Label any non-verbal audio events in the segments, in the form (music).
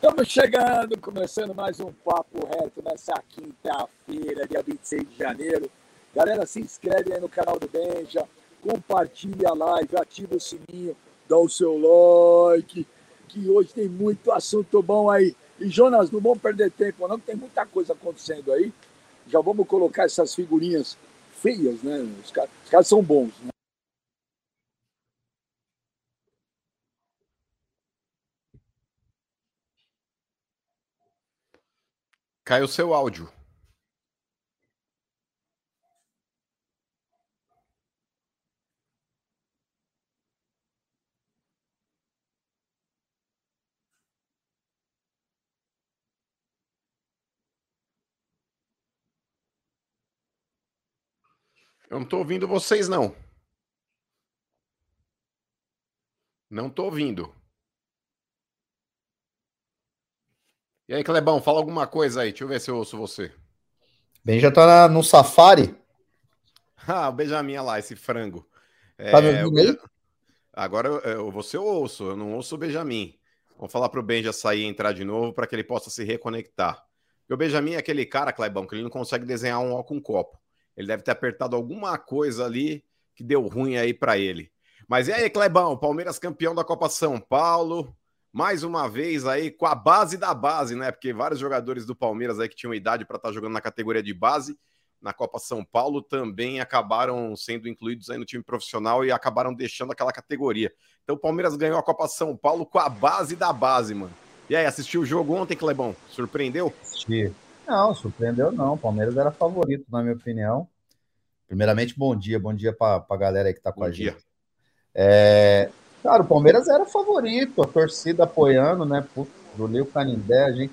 Estamos chegando, começando mais um Papo Reto nessa quinta-feira, dia 26 de janeiro. Galera, se inscreve aí no canal do Benja, compartilha a live, ativa o sininho, dá o seu like, que hoje tem muito assunto bom aí. E Jonas, não vamos perder tempo não, que tem muita coisa acontecendo aí. Já vamos colocar essas figurinhas feias, né? Os caras, os caras são bons, né? Caiu seu áudio. Eu não estou ouvindo vocês, não. Não estou ouvindo. E aí, Clebão, fala alguma coisa aí. Deixa eu ver se eu ouço você. Bem, já tá no safari. (laughs) Ah, o Benjamin lá, esse frango. Tá me ouvindo aí? Agora eu, eu, você eu ouço, eu não ouço o Benjamin. Vamos falar pro Benja sair e entrar de novo para que ele possa se reconectar. Porque o Benjamin é aquele cara, Clebão, que ele não consegue desenhar um ó com um copo. Ele deve ter apertado alguma coisa ali que deu ruim aí para ele. Mas e aí, Clebão? Palmeiras campeão da Copa São Paulo mais uma vez aí com a base da base, né? Porque vários jogadores do Palmeiras aí que tinham idade para estar tá jogando na categoria de base na Copa São Paulo também acabaram sendo incluídos aí no time profissional e acabaram deixando aquela categoria. Então o Palmeiras ganhou a Copa São Paulo com a base da base, mano. E aí, assistiu o jogo ontem, Clebão? Surpreendeu? Assisti. Não, surpreendeu não. O Palmeiras era favorito, na minha opinião. Primeiramente, bom dia, bom dia para a galera aí que está com bom a dia. gente. É, Cara, o Palmeiras era favorito, a torcida apoiando, né? Putz, do Canindé, a gente.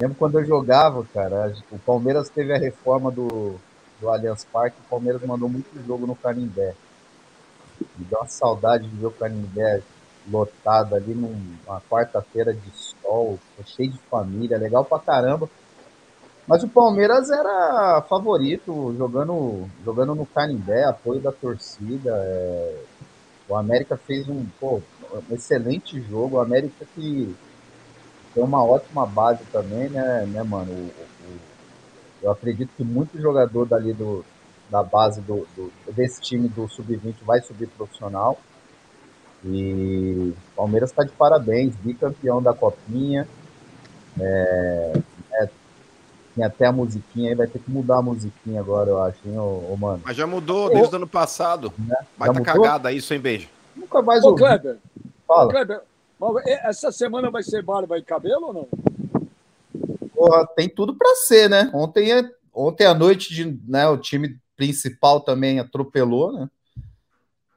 Lembro quando eu jogava, cara, o Palmeiras teve a reforma do, do Allianz Parque, o Palmeiras mandou muito jogo no Canindé. Me deu uma saudade de ver o Canindé lotado ali numa quarta-feira de sol, cheio de família, legal pra caramba. Mas o Palmeiras era favorito, jogando, jogando no Canindé, apoio da torcida. É o América fez um, pô, um excelente jogo. O América que tem uma ótima base também, né, né mano? O, o, eu acredito que muito jogador dali do, da base do, do desse time do Sub-20 vai subir profissional. E o Palmeiras está de parabéns, bicampeão da Copinha. É, tem até a musiquinha aí, vai ter que mudar a musiquinha agora, eu acho, hein, ô, ô mano. Mas já mudou desde o ano passado. Né? Mas tá cagada isso, hein, beijo? Nunca mais Ô, ouvi. Kleber, Fala. Ô, Kleber, essa semana vai ser barba e cabelo ou não? Porra, tem tudo para ser, né? Ontem, é, ontem à noite de, né, o time principal também atropelou, né?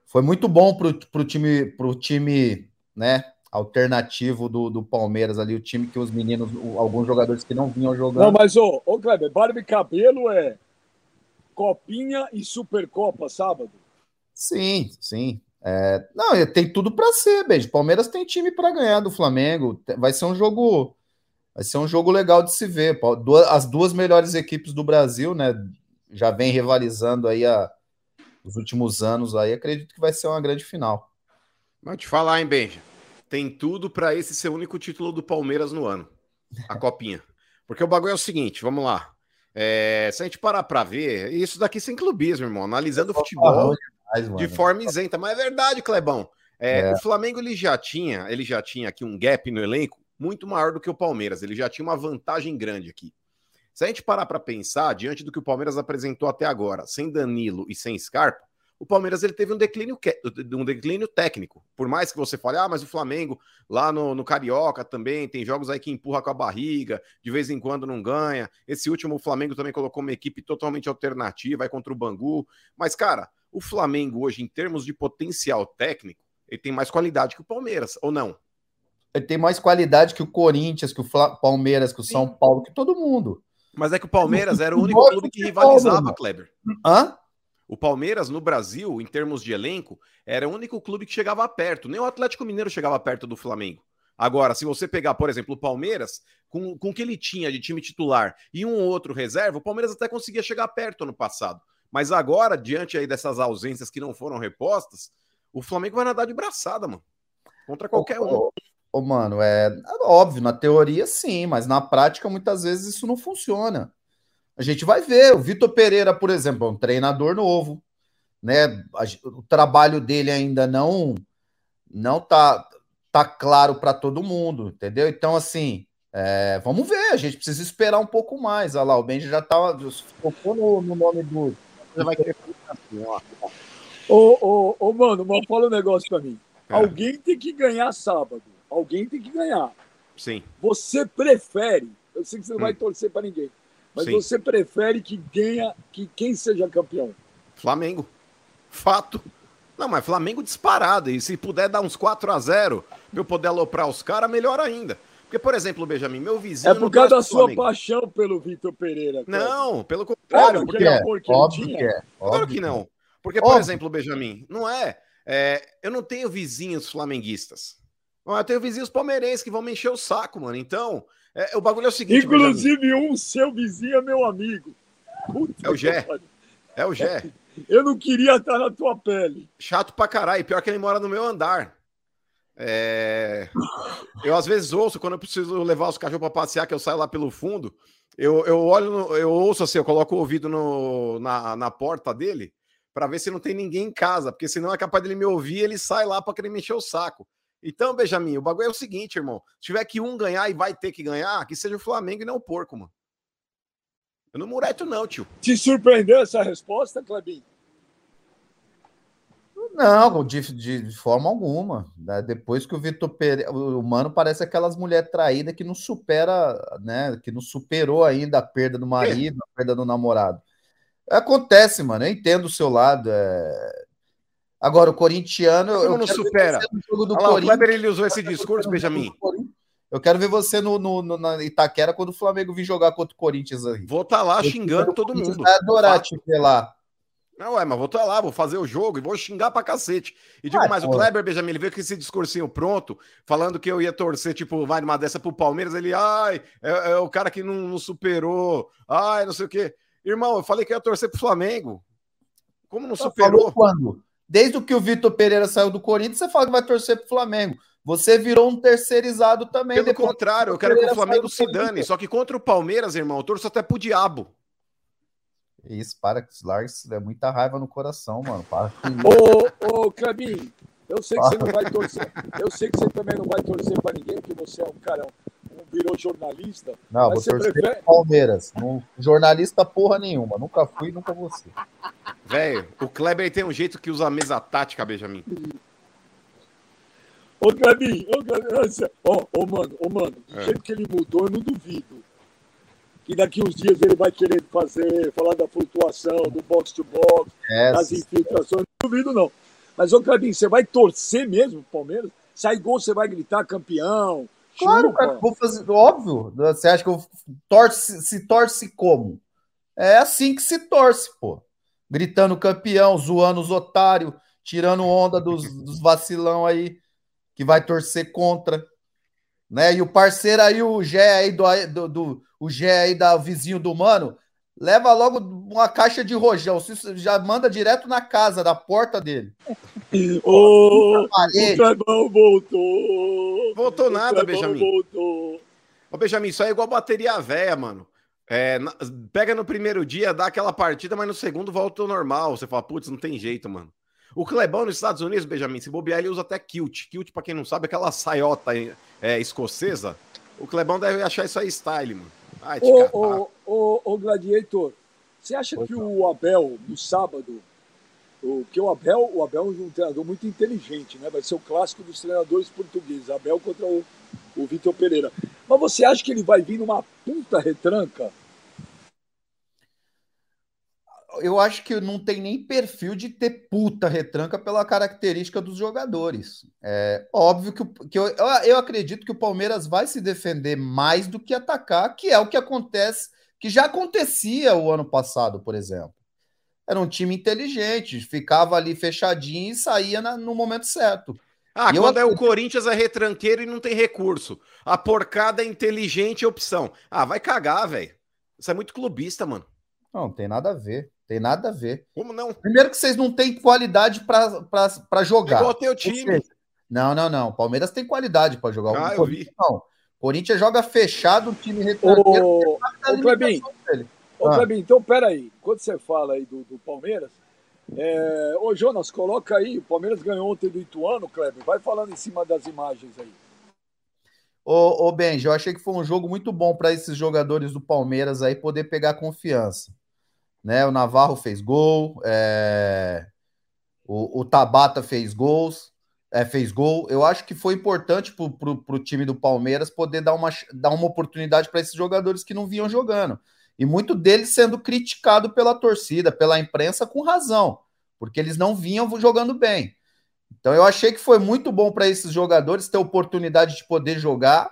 Foi muito bom pro, pro time, pro time, né, alternativo do, do Palmeiras ali, o time que os meninos, alguns jogadores que não vinham jogando. Não, mas ô, ô Kleber, barba e cabelo é Copinha e Supercopa sábado. Sim, sim. É, não, tem tudo para ser, beijo. Palmeiras tem time para ganhar do Flamengo. Vai ser um jogo, vai ser um jogo legal de se ver. As duas melhores equipes do Brasil, né? Já vem rivalizando aí há os últimos anos aí. Acredito que vai ser uma grande final. Vou te falar, hein, Benja. Tem tudo para esse ser o único título do Palmeiras no ano, a copinha. Porque o bagulho é o seguinte, vamos lá. É, se a gente parar para ver, isso daqui sem clubismo, irmão, analisando o futebol demais, de forma isenta. Mas é verdade, Clebão. É, é. O Flamengo ele já tinha, ele já tinha aqui um gap no elenco muito maior do que o Palmeiras. Ele já tinha uma vantagem grande aqui. Se a gente parar para pensar, diante do que o Palmeiras apresentou até agora, sem Danilo e sem Scarpa, o Palmeiras ele teve um declínio, um declínio técnico. Por mais que você fale, ah, mas o Flamengo lá no, no, Carioca também tem jogos aí que empurra com a barriga, de vez em quando não ganha. Esse último o Flamengo também colocou uma equipe totalmente alternativa, vai contra o Bangu. Mas, cara, o Flamengo hoje, em termos de potencial técnico, ele tem mais qualidade que o Palmeiras, ou não? Ele tem mais qualidade que o Corinthians, que o Fla Palmeiras, que o São Paulo, que todo mundo. Mas é que o Palmeiras (laughs) era o único clube que rivalizava, Kleber. Hã? O Palmeiras, no Brasil, em termos de elenco, era o único clube que chegava perto. Nem o Atlético Mineiro chegava perto do Flamengo. Agora, se você pegar, por exemplo, o Palmeiras, com, com o que ele tinha de time titular e um ou outro reserva, o Palmeiras até conseguia chegar perto ano passado. Mas agora, diante aí dessas ausências que não foram repostas, o Flamengo vai nadar de braçada, mano. Contra qualquer um. ô, mano, é óbvio, na teoria sim, mas na prática muitas vezes isso não funciona. A gente vai ver. O Vitor Pereira, por exemplo, é um treinador novo, né? O trabalho dele ainda não não tá, tá claro para todo mundo, entendeu? Então, assim, é, vamos ver, a gente precisa esperar um pouco mais. Olha lá, o Benji já tá focou no, no nome do. Vai querer Ô, ô, ô, mano, mas fala um negócio pra mim. É. Alguém tem que ganhar sábado. Alguém tem que ganhar. Sim. Você prefere, eu sei que você não hum. vai torcer para ninguém, mas Sim. você prefere que ganha, que quem seja campeão? Flamengo. Fato. Não, mas Flamengo disparado. E se puder dar uns 4 a 0 pra eu poder aloprar os caras, melhor ainda. Porque, por exemplo, Benjamin, meu vizinho. É por causa da sua Flamengo. paixão pelo Vitor Pereira. Cara. Não, pelo contrário. Óbvio porque... que é. Óbvio que é. Claro que não. Porque, por Óbvio. exemplo, Benjamin, não é, é, Eu não tenho vizinhos flamenguistas. Eu tenho vizinhos palmeirenses que vão me encher o saco, mano. Então, é, o bagulho é o seguinte. Inclusive, um seu vizinho é meu amigo. Puta é o Gé. É o Gé. Eu não queria estar na tua pele. Chato pra caralho. Pior que ele mora no meu andar. É... Eu às vezes ouço, quando eu preciso levar os cachorros para passear, que eu saio lá pelo fundo, eu, eu olho, eu ouço assim, eu coloco o ouvido no, na, na porta dele para ver se não tem ninguém em casa, porque senão é capaz dele me ouvir ele sai lá para querer me encher o saco. Então, Benjamin, o bagulho é o seguinte, irmão: se tiver que um ganhar e vai ter que ganhar, que seja o Flamengo e não o porco, mano. Eu não mureto, não, tio. Te surpreendeu essa resposta, Clebinho? Não, de, de, de, forma alguma. Né? Depois que o Vitor Pereira. O Mano parece aquelas mulheres traídas que não supera, né? Que não superou ainda a perda do marido, a perda do namorado. Acontece, mano. Eu entendo o seu lado. É... Agora, o corintiano. Como não supera? Olha lá, o Kleber ele usou esse discurso, Benjamin. Eu quero ver você no, no, no, na Itaquera quando o Flamengo vir jogar contra o Corinthians aí. Vou estar tá lá xingando todo mundo. Vai adorar te ver lá. Não, é, mas vou estar tá lá, vou fazer o jogo e vou xingar pra cacete. E digo ah, mais, o Kleber Benjamin, ele veio com esse discursinho pronto, falando que eu ia torcer, tipo, vai numa dessa pro Palmeiras, ele, ai, é, é o cara que não, não, superou, ai, não sei o quê. Irmão, eu falei que ia torcer pro Flamengo. Como não superou? quando? Desde que o Vitor Pereira saiu do Corinthians, você fala que vai torcer pro Flamengo. Você virou um terceirizado também. Pelo contrário, eu quero que o Flamengo se dane. Só que contra o Palmeiras, irmão, eu torço até pro diabo. Isso, para que larga, é muita raiva no coração, mano. Para. Ô, ô, Clebinho, eu sei que você não vai torcer. Eu sei que você também não vai torcer para ninguém, porque você é um cara, um, virou jornalista. Não, vou torcer prefere... Palmeiras. Não, jornalista porra nenhuma. Nunca fui, nunca vou ser. Velho, o Kleber tem um jeito que usa a mesa tática, Benjamin. Ô, Clebinho, ô, Clebinho, ô, ô, mano, ô, mano, do é. jeito que ele mudou, eu não duvido que daqui uns dias ele vai querer fazer, falar da flutuação, do box to box, é, das infiltrações, não duvido não. Mas, ô Clebinho, você vai torcer mesmo o Palmeiras? Sai gol, você vai gritar campeão? Claro, chupa. cara, vou fazer, óbvio. Você acha que eu torce, se torce como? É assim que se torce, pô. Gritando campeão, zoando os otários, tirando onda dos, dos vacilão aí, que vai torcer contra. Né? E o parceiro aí, o Gé aí do, do, do o Gé aí da vizinho do mano, leva logo uma caixa de rojão, já manda direto na casa, da porta dele. (laughs) Ô, o Clebão voltou. Voltou nada, Benjamin. Voltou. Ô, Benjamin, isso aí é igual bateria velha, mano. É, pega no primeiro dia, dá aquela partida, mas no segundo volta ao normal. Você fala, putz, não tem jeito, mano. O Clebão nos Estados Unidos, Benjamin, se bobear, ele usa até kilt. Kilt, pra quem não sabe, é aquela saiota é, escocesa. O Clebão deve achar isso aí style, mano. Ai, ô, ô, ô, ô, Gladiator, você acha que o Abel, no sábado, o, que o Abel, o Abel é um treinador muito inteligente, né? Vai ser o clássico dos treinadores portugueses, Abel contra o, o Vitor Pereira. Mas você acha que ele vai vir numa puta retranca? Eu acho que não tem nem perfil de ter puta retranca pela característica dos jogadores. É óbvio que, que eu, eu acredito que o Palmeiras vai se defender mais do que atacar, que é o que acontece, que já acontecia o ano passado, por exemplo. Era um time inteligente, ficava ali fechadinho e saía na, no momento certo. Ah, e quando eu... é o Corinthians é retranqueiro e não tem recurso. A porcada é inteligente é opção. Ah, vai cagar, velho. Isso é muito clubista, mano. Não, não tem nada a ver. Tem nada a ver. Como não? Primeiro que vocês não têm qualidade para jogar. É igual teu time. Seja, Não, não, não. Palmeiras tem qualidade para jogar. Ah, eu vi. Não. Corinthians joga fechado, o time retranqueiro. Ô, ô Clebinho, ô, ah. Clebinho, então peraí. Quando você fala aí do, do Palmeiras, é... ô Jonas, coloca aí. O Palmeiras ganhou ontem do Ituano, Kleber. Vai falando em cima das imagens aí. Ô, ô Benji, eu achei que foi um jogo muito bom para esses jogadores do Palmeiras aí poder pegar confiança. Né? O Navarro fez gol, é... o, o Tabata fez gols é, fez gol. Eu acho que foi importante para o time do Palmeiras poder dar uma, dar uma oportunidade para esses jogadores que não vinham jogando. E muito deles sendo criticado pela torcida, pela imprensa, com razão, porque eles não vinham jogando bem. Então eu achei que foi muito bom para esses jogadores ter oportunidade de poder jogar,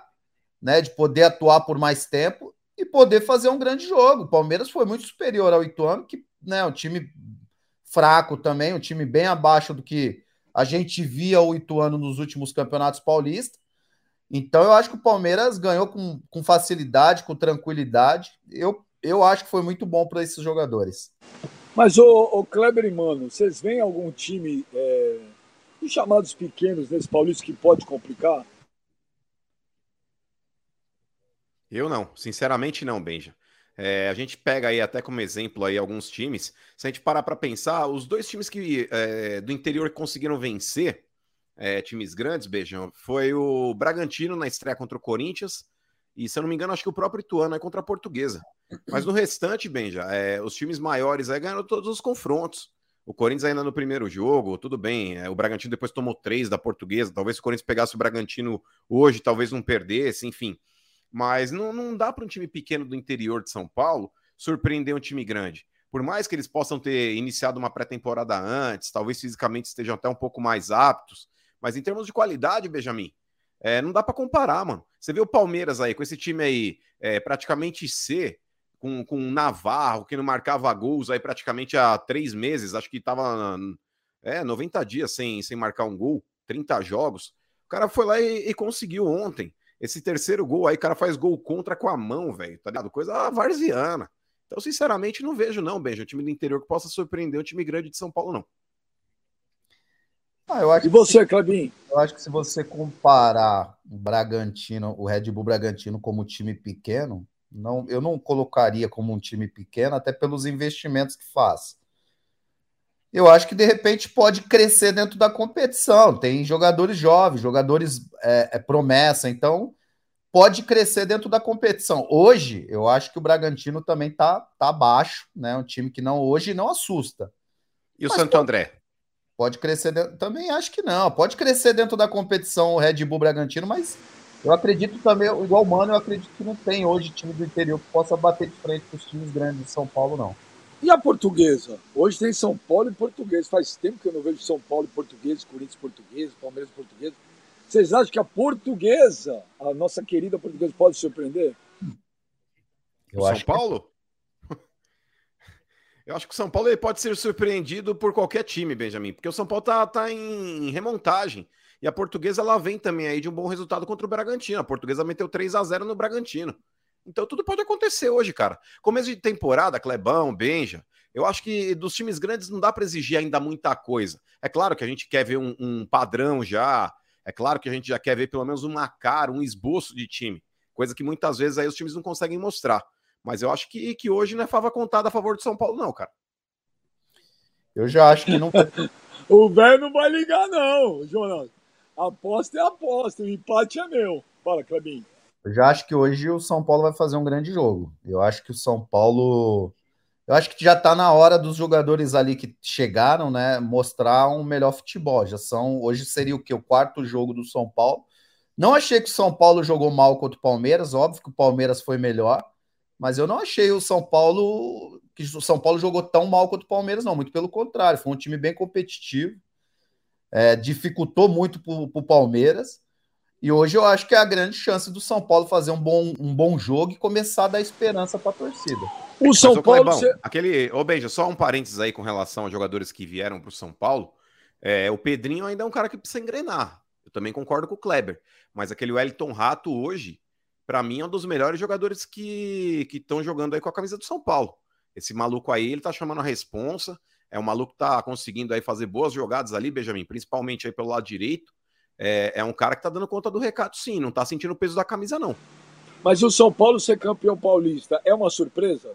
né, de poder atuar por mais tempo e poder fazer um grande jogo. O Palmeiras foi muito superior ao Ituano, que né, um time fraco também, um time bem abaixo do que a gente via o Ituano nos últimos campeonatos paulistas. Então eu acho que o Palmeiras ganhou com, com facilidade, com tranquilidade. Eu, eu acho que foi muito bom para esses jogadores. Mas, o, o Kleber e Mano, vocês veem algum time, é, chamados pequenos nesse Paulista, que pode complicar? Eu não, sinceramente não, Benja. É, a gente pega aí até como exemplo aí alguns times. Se a gente parar para pensar, os dois times que é, do interior que conseguiram vencer, é, times grandes, beijão, foi o Bragantino na estreia contra o Corinthians. E se eu não me engano, acho que o próprio Ituano é contra a Portuguesa. Mas no restante, Benja, é, os times maiores aí ganharam todos os confrontos. O Corinthians ainda no primeiro jogo, tudo bem. É, o Bragantino depois tomou três da Portuguesa. Talvez se o Corinthians pegasse o Bragantino hoje, talvez não perdesse, enfim. Mas não, não dá para um time pequeno do interior de São Paulo surpreender um time grande. Por mais que eles possam ter iniciado uma pré-temporada antes, talvez fisicamente estejam até um pouco mais aptos, mas em termos de qualidade, Benjamin, é, não dá para comparar, mano. Você vê o Palmeiras aí, com esse time aí é, praticamente C, com, com o Navarro, que não marcava gols aí praticamente há três meses, acho que estava é, 90 dias sem, sem marcar um gol, 30 jogos. O cara foi lá e, e conseguiu ontem. Esse terceiro gol aí, o cara faz gol contra com a mão, velho, tá ligado? Coisa varziana. Então, sinceramente, não vejo, não, Benja, um time do interior que possa surpreender o time grande de São Paulo, não. Ah, eu acho e você, Clebinho? Eu acho que se você comparar o Bragantino, o Red Bull Bragantino como time pequeno, não, eu não colocaria como um time pequeno, até pelos investimentos que faz eu acho que de repente pode crescer dentro da competição. Tem jogadores jovens, jogadores é, é, promessa, então pode crescer dentro da competição. Hoje, eu acho que o Bragantino também tá, tá abaixo, né? Um time que não hoje não assusta. E o Mas Santo pode, André? Pode crescer dentro, também acho que não. Pode crescer dentro da competição o Red Bull Bragantino, mas eu acredito também, igual o Mano, eu acredito que não tem hoje time do interior que possa bater de frente com os times grandes de São Paulo, não. E a portuguesa? Hoje tem São Paulo e português. Faz tempo que eu não vejo São Paulo e português, Corinthians português, Palmeiras português. Vocês acham que a portuguesa, a nossa querida portuguesa, pode surpreender? Eu São Paulo? Que... (laughs) Eu acho que o São Paulo ele pode ser surpreendido por qualquer time, Benjamin, porque o São Paulo tá, tá em remontagem. E a portuguesa ela vem também aí de um bom resultado contra o Bragantino. A portuguesa meteu 3 a 0 no Bragantino. Então tudo pode acontecer hoje, cara. Começo de temporada, Clebão, Benja. Eu acho que dos times grandes não dá para exigir ainda muita coisa. É claro que a gente quer ver um, um, padrão já. É claro que a gente já quer ver pelo menos uma cara, um esboço de time. Coisa que muitas vezes aí os times não conseguem mostrar. Mas eu acho que, que hoje não é fava contada a favor do São Paulo, não, cara. Eu já acho que não. (laughs) o velho não vai ligar, não, Jonas. Aposta é aposta, o empate é meu. Fala, Clebinho. Eu já acho que hoje o São Paulo vai fazer um grande jogo. Eu acho que o São Paulo. Eu acho que já está na hora dos jogadores ali que chegaram, né, mostrar um melhor futebol. Já são. Hoje seria o que? O quarto jogo do São Paulo. Não achei que o São Paulo jogou mal contra o Palmeiras, óbvio que o Palmeiras foi melhor, mas eu não achei o São Paulo que o São Paulo jogou tão mal quanto o Palmeiras, não. Muito pelo contrário, foi um time bem competitivo, é, dificultou muito para o Palmeiras. E hoje eu acho que é a grande chance do São Paulo fazer um bom, um bom jogo e começar a dar esperança para a torcida. O São Mas, Paulo. Clebão, você... aquele. Ô, Beija, só um parênteses aí com relação aos jogadores que vieram para o São Paulo. É, o Pedrinho ainda é um cara que precisa engrenar. Eu também concordo com o Kleber. Mas aquele Wellington Rato hoje, para mim, é um dos melhores jogadores que estão jogando aí com a camisa do São Paulo. Esse maluco aí, ele tá chamando a responsa. É um maluco que tá conseguindo aí fazer boas jogadas ali, Benjamin, principalmente aí pelo lado direito. É, é um cara que tá dando conta do recado, sim, não tá sentindo o peso da camisa, não. Mas o São Paulo ser campeão paulista é uma surpresa?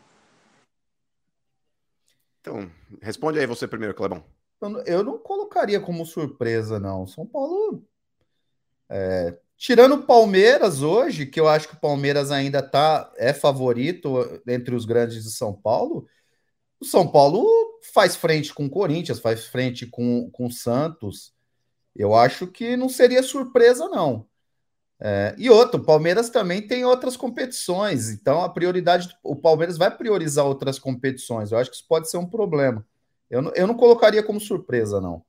Então, responde aí você primeiro, Clebão. Eu não colocaria como surpresa, não. São Paulo. É, tirando o Palmeiras hoje, que eu acho que o Palmeiras ainda tá, é favorito entre os grandes de São Paulo, o São Paulo faz frente com o Corinthians, faz frente com o Santos. Eu acho que não seria surpresa, não. É, e outro, o Palmeiras também tem outras competições, então a prioridade, o Palmeiras vai priorizar outras competições. Eu acho que isso pode ser um problema. Eu não, eu não colocaria como surpresa, não.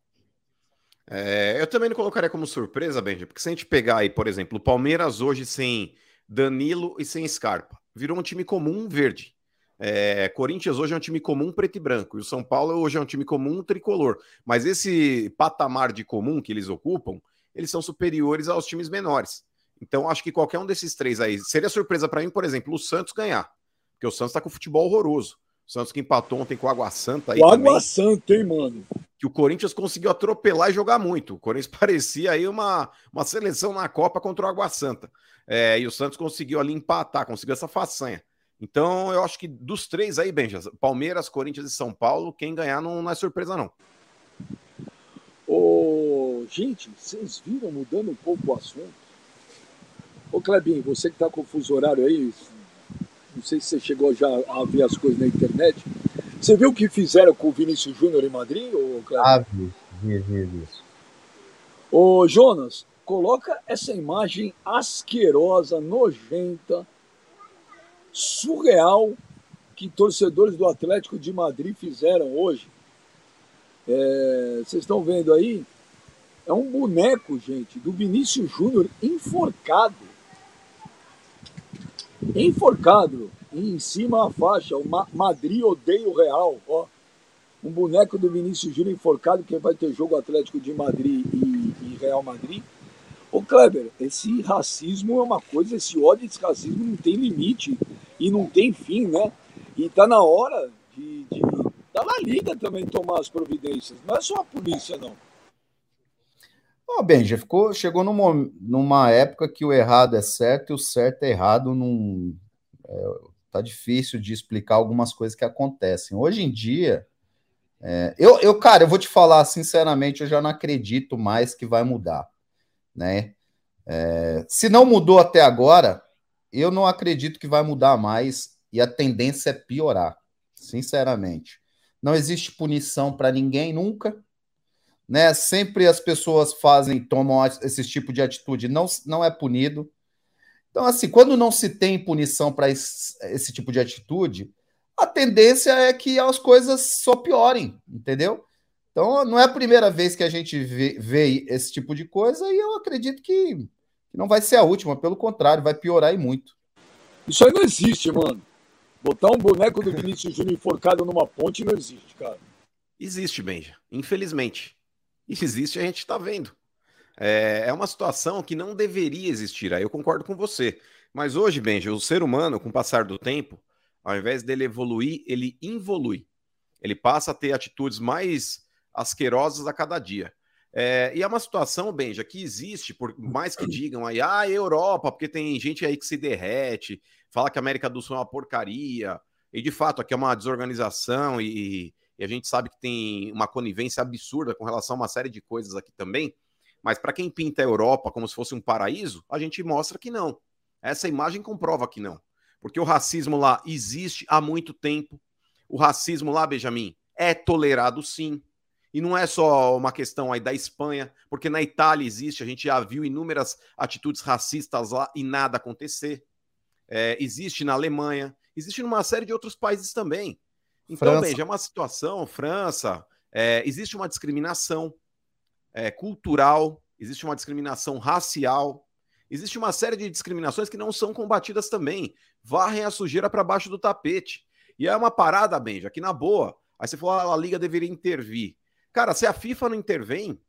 É, eu também não colocaria como surpresa, Benji, porque se a gente pegar aí, por exemplo, o Palmeiras hoje sem Danilo e sem Scarpa, virou um time comum verde. É, Corinthians hoje é um time comum preto e branco, e o São Paulo hoje é um time comum tricolor. Mas esse patamar de comum que eles ocupam, eles são superiores aos times menores. Então, acho que qualquer um desses três aí seria surpresa para mim, por exemplo, o Santos ganhar. Porque o Santos está com futebol horroroso. O Santos que empatou ontem com o Água Santa. Aí o Água Santa, hein, mano? Que o Corinthians conseguiu atropelar e jogar muito. O Corinthians (laughs) parecia aí uma, uma seleção na Copa contra o Água Santa. É, e o Santos conseguiu ali empatar, conseguiu essa façanha. Então, eu acho que dos três aí, Benja, Palmeiras, Corinthians e São Paulo, quem ganhar não, não é surpresa, não. Ô, gente, vocês viram, mudando um pouco o assunto, Ô Clebinho, você que está com o fuso horário aí, não sei se você chegou já a ver as coisas na internet. Você viu o que fizeram com o Vinícius Júnior em Madrid, ô Clebinho? Ah, vi, vi, vi, vi. Ô Jonas, coloca essa imagem asquerosa, nojenta, surreal que torcedores do Atlético de Madrid fizeram hoje. É, vocês estão vendo aí? É um boneco, gente, do Vinícius Júnior enforcado enforcado em cima a faixa, o Ma Madrid odeia o Real, ó. Um boneco do Vinícius Júnior enforcado, que vai ter jogo Atlético de Madrid e, e Real Madrid. Ô Kleber, esse racismo é uma coisa, esse ódio, esse racismo não tem limite e não tem fim, né? E tá na hora de, de da La Liga também tomar as providências. Não é só a polícia, não. Oh, bem, já ficou, chegou numa, numa época que o errado é certo e o certo é errado. Num, é, tá difícil de explicar algumas coisas que acontecem. Hoje em dia, é, eu, eu, cara, eu vou te falar sinceramente, eu já não acredito mais que vai mudar, né? É, se não mudou até agora, eu não acredito que vai mudar mais e a tendência é piorar, sinceramente. Não existe punição para ninguém nunca né? Sempre as pessoas fazem, tomam esse tipo de atitude, não, não é punido. Então, assim, quando não se tem punição para esse, esse, tipo de atitude, a tendência é que as coisas só piorem, entendeu? Então, não é a primeira vez que a gente vê, vê esse tipo de coisa e eu acredito que, que não vai ser a última, pelo contrário, vai piorar e muito. Isso aí não existe, mano. Botar um boneco do Vinícius Júnior enforcado numa ponte não existe, cara. Existe, Benja. Infelizmente existe, a gente está vendo. É, é uma situação que não deveria existir, aí eu concordo com você. Mas hoje, Benji, o ser humano, com o passar do tempo, ao invés dele evoluir, ele involui. Ele passa a ter atitudes mais asquerosas a cada dia. É, e é uma situação, Benja, que existe, por mais que digam aí, ah, Europa, porque tem gente aí que se derrete, fala que a América do Sul é uma porcaria, e de fato aqui é uma desorganização e, e a gente sabe que tem uma conivência absurda com relação a uma série de coisas aqui também. Mas para quem pinta a Europa como se fosse um paraíso, a gente mostra que não. Essa imagem comprova que não. Porque o racismo lá existe há muito tempo. O racismo lá, Benjamin, é tolerado sim. E não é só uma questão aí da Espanha, porque na Itália existe, a gente já viu inúmeras atitudes racistas lá e nada acontecer. É, existe na Alemanha, existe numa série de outros países também. Então, bem, já é uma situação, França, é, existe uma discriminação é, cultural, existe uma discriminação racial, existe uma série de discriminações que não são combatidas também. Varrem a sujeira para baixo do tapete. E é uma parada, Benja, que na boa. Aí você falou, ah, a Liga deveria intervir. Cara, se a FIFA não intervém,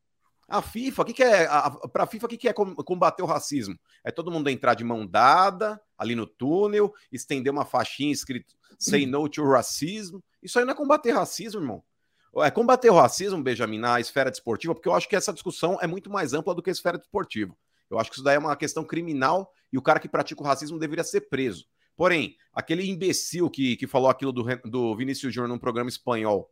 a FIFA, que, que é? Para a FIFA, o que, que é combater o racismo? É todo mundo entrar de mão dada ali no túnel, estender uma faixinha escrito Say No to Racism. Isso aí não é combater racismo, irmão. é combater o racismo, Benjamin, na esfera desportiva, porque eu acho que essa discussão é muito mais ampla do que a esfera desportiva. Eu acho que isso daí é uma questão criminal e o cara que pratica o racismo deveria ser preso. Porém, aquele imbecil que, que falou aquilo do, do Vinícius Júnior num programa espanhol,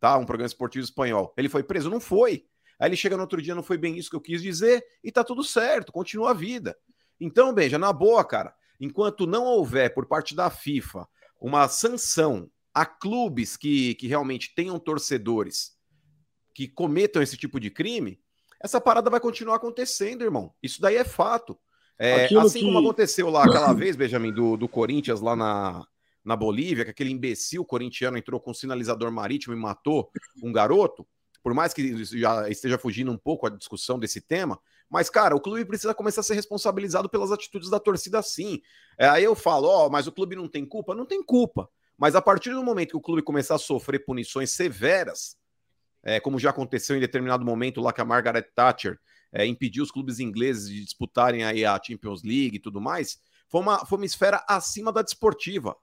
tá? Um programa esportivo espanhol, ele foi preso? Não foi. Aí ele chega no outro dia, não foi bem isso que eu quis dizer, e tá tudo certo, continua a vida. Então, Benja, na boa, cara, enquanto não houver por parte da FIFA uma sanção a clubes que, que realmente tenham torcedores que cometam esse tipo de crime, essa parada vai continuar acontecendo, irmão. Isso daí é fato. É, assim que... como aconteceu lá aquela vez, Benjamin, do, do Corinthians lá na, na Bolívia, que aquele imbecil corintiano entrou com um sinalizador marítimo e matou um garoto, por mais que já esteja fugindo um pouco a discussão desse tema, mas, cara, o clube precisa começar a ser responsabilizado pelas atitudes da torcida sim. É, aí eu falo, ó, oh, mas o clube não tem culpa? Não tem culpa. Mas a partir do momento que o clube começar a sofrer punições severas, é, como já aconteceu em determinado momento lá que a Margaret Thatcher é, impediu os clubes ingleses de disputarem aí a Champions League e tudo mais, foi uma, foi uma esfera acima da desportiva.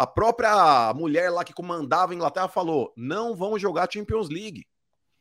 A própria mulher lá que comandava a Inglaterra falou: não vão jogar Champions League.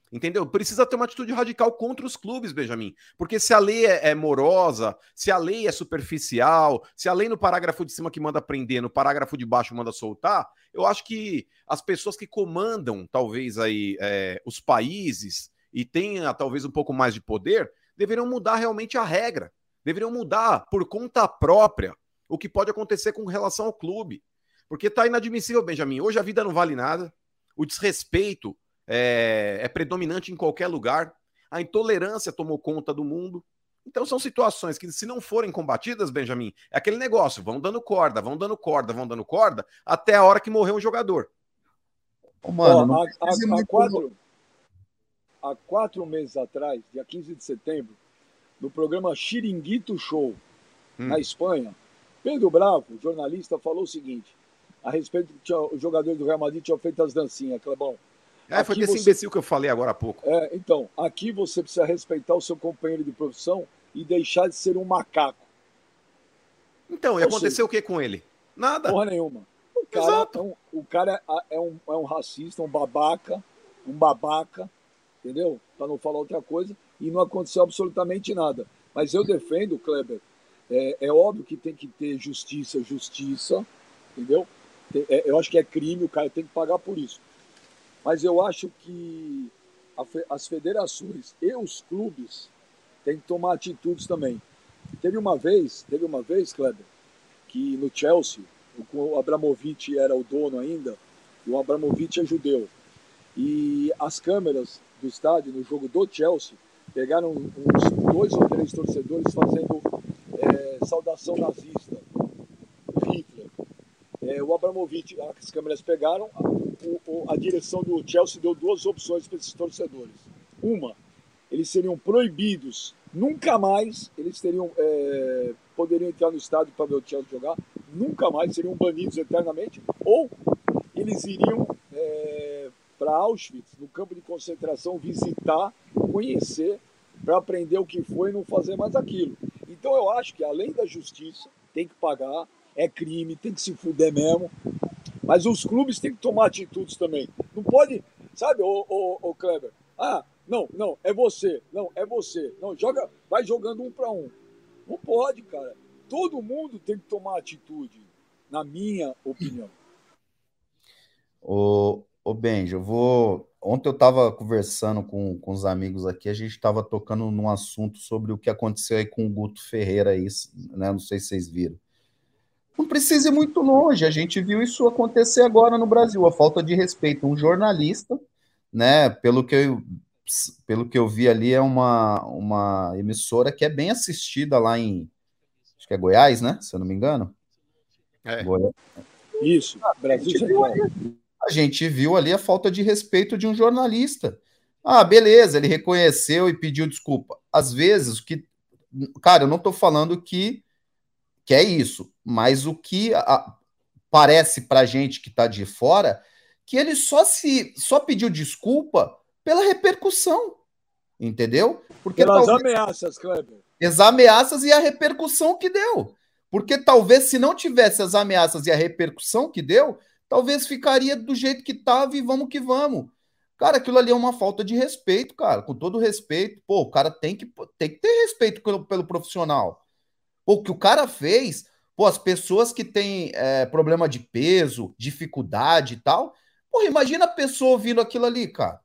Entendeu? Precisa ter uma atitude radical contra os clubes, Benjamin. Porque se a lei é, é, morosa, se a lei é superficial, se a lei no parágrafo de cima que manda prender, no parágrafo de baixo manda soltar, eu acho que as pessoas que comandam, talvez, aí, é, os países e tenham talvez um pouco mais de poder, deveriam mudar realmente a regra. Deveriam mudar por conta própria o que pode acontecer com relação ao clube. Porque tá inadmissível, Benjamin. Hoje a vida não vale nada. O desrespeito é, é predominante em qualquer lugar, a intolerância tomou conta do mundo. Então são situações que, se não forem combatidas, Benjamin, é aquele negócio: vão dando corda, vão dando corda, vão dando corda, até a hora que morrer um jogador. Oh, mano, há, há, há, quatro, há quatro meses atrás, dia 15 de setembro, no programa Chiringuito Show, hum. na Espanha, Pedro Bravo, jornalista, falou o seguinte: a respeito que os jogadores do Real Madrid tinham feito as dancinhas, Clebão. É, foi desse você... imbecil que eu falei agora há pouco. É, então, aqui você precisa respeitar o seu companheiro de profissão e deixar de ser um macaco. Então, e Ou aconteceu seja, o que com ele? Nada. Porra nenhuma. O cara, Exato. É, um, o cara é, é, um, é um racista, um babaca, um babaca, entendeu? Para não falar outra coisa, e não aconteceu absolutamente nada. Mas eu defendo, Kleber, é, é óbvio que tem que ter justiça, justiça, entendeu? É, eu acho que é crime, o cara tem que pagar por isso. Mas eu acho que as federações e os clubes têm que tomar atitudes também. Teve uma vez, teve uma vez, Kleber, que no Chelsea, o Abramovich era o dono ainda, e o Abramovich é judeu. E as câmeras do estádio, no jogo do Chelsea, pegaram uns dois ou três torcedores fazendo é, saudação nazista. É, o Abramovich, as câmeras pegaram, o, a direção do Chelsea deu duas opções para esses torcedores. Uma, eles seriam proibidos, nunca mais eles teriam, é, poderiam entrar no estádio para ver o Chelsea jogar, nunca mais seriam banidos eternamente, ou eles iriam é, para Auschwitz, no campo de concentração, visitar, conhecer, para aprender o que foi e não fazer mais aquilo. Então eu acho que além da justiça, tem que pagar, é crime, tem que se fuder mesmo, mas os clubes têm que tomar atitudes também. Não pode, sabe, ô, ô Kleber? Ah, não, não, é você. Não, é você. Não, joga, vai jogando um para um. Não pode, cara. Todo mundo tem que tomar atitude, na minha opinião. Ô, ô Benji, eu vou. Ontem eu estava conversando com, com os amigos aqui, a gente estava tocando num assunto sobre o que aconteceu aí com o Guto Ferreira, aí, né? Não sei se vocês viram não precisa ir muito longe. A gente viu isso acontecer agora no Brasil, a falta de respeito. Um jornalista, né? Pelo que eu, pelo que eu vi ali, é uma, uma emissora que é bem assistida lá em. Acho que é Goiás, né? Se eu não me engano. É. Goiás. Isso, Brasil a gente, viu ali a falta de respeito de um jornalista. Ah, beleza, ele reconheceu e pediu desculpa. Às vezes, que. Cara, eu não estou falando que que é isso. Mas o que a, parece para gente que está de fora, que ele só se só pediu desculpa pela repercussão, entendeu? Porque Pelas talvez, ameaças, Kleber. As ameaças e a repercussão que deu. Porque talvez se não tivesse as ameaças e a repercussão que deu, talvez ficaria do jeito que estava e vamos que vamos. Cara, aquilo ali é uma falta de respeito, cara. Com todo respeito, pô, o cara tem que, tem que ter respeito pelo, pelo profissional. O que o cara fez, pô, as pessoas que têm é, problema de peso, dificuldade e tal, pô, imagina a pessoa ouvindo aquilo ali, cara.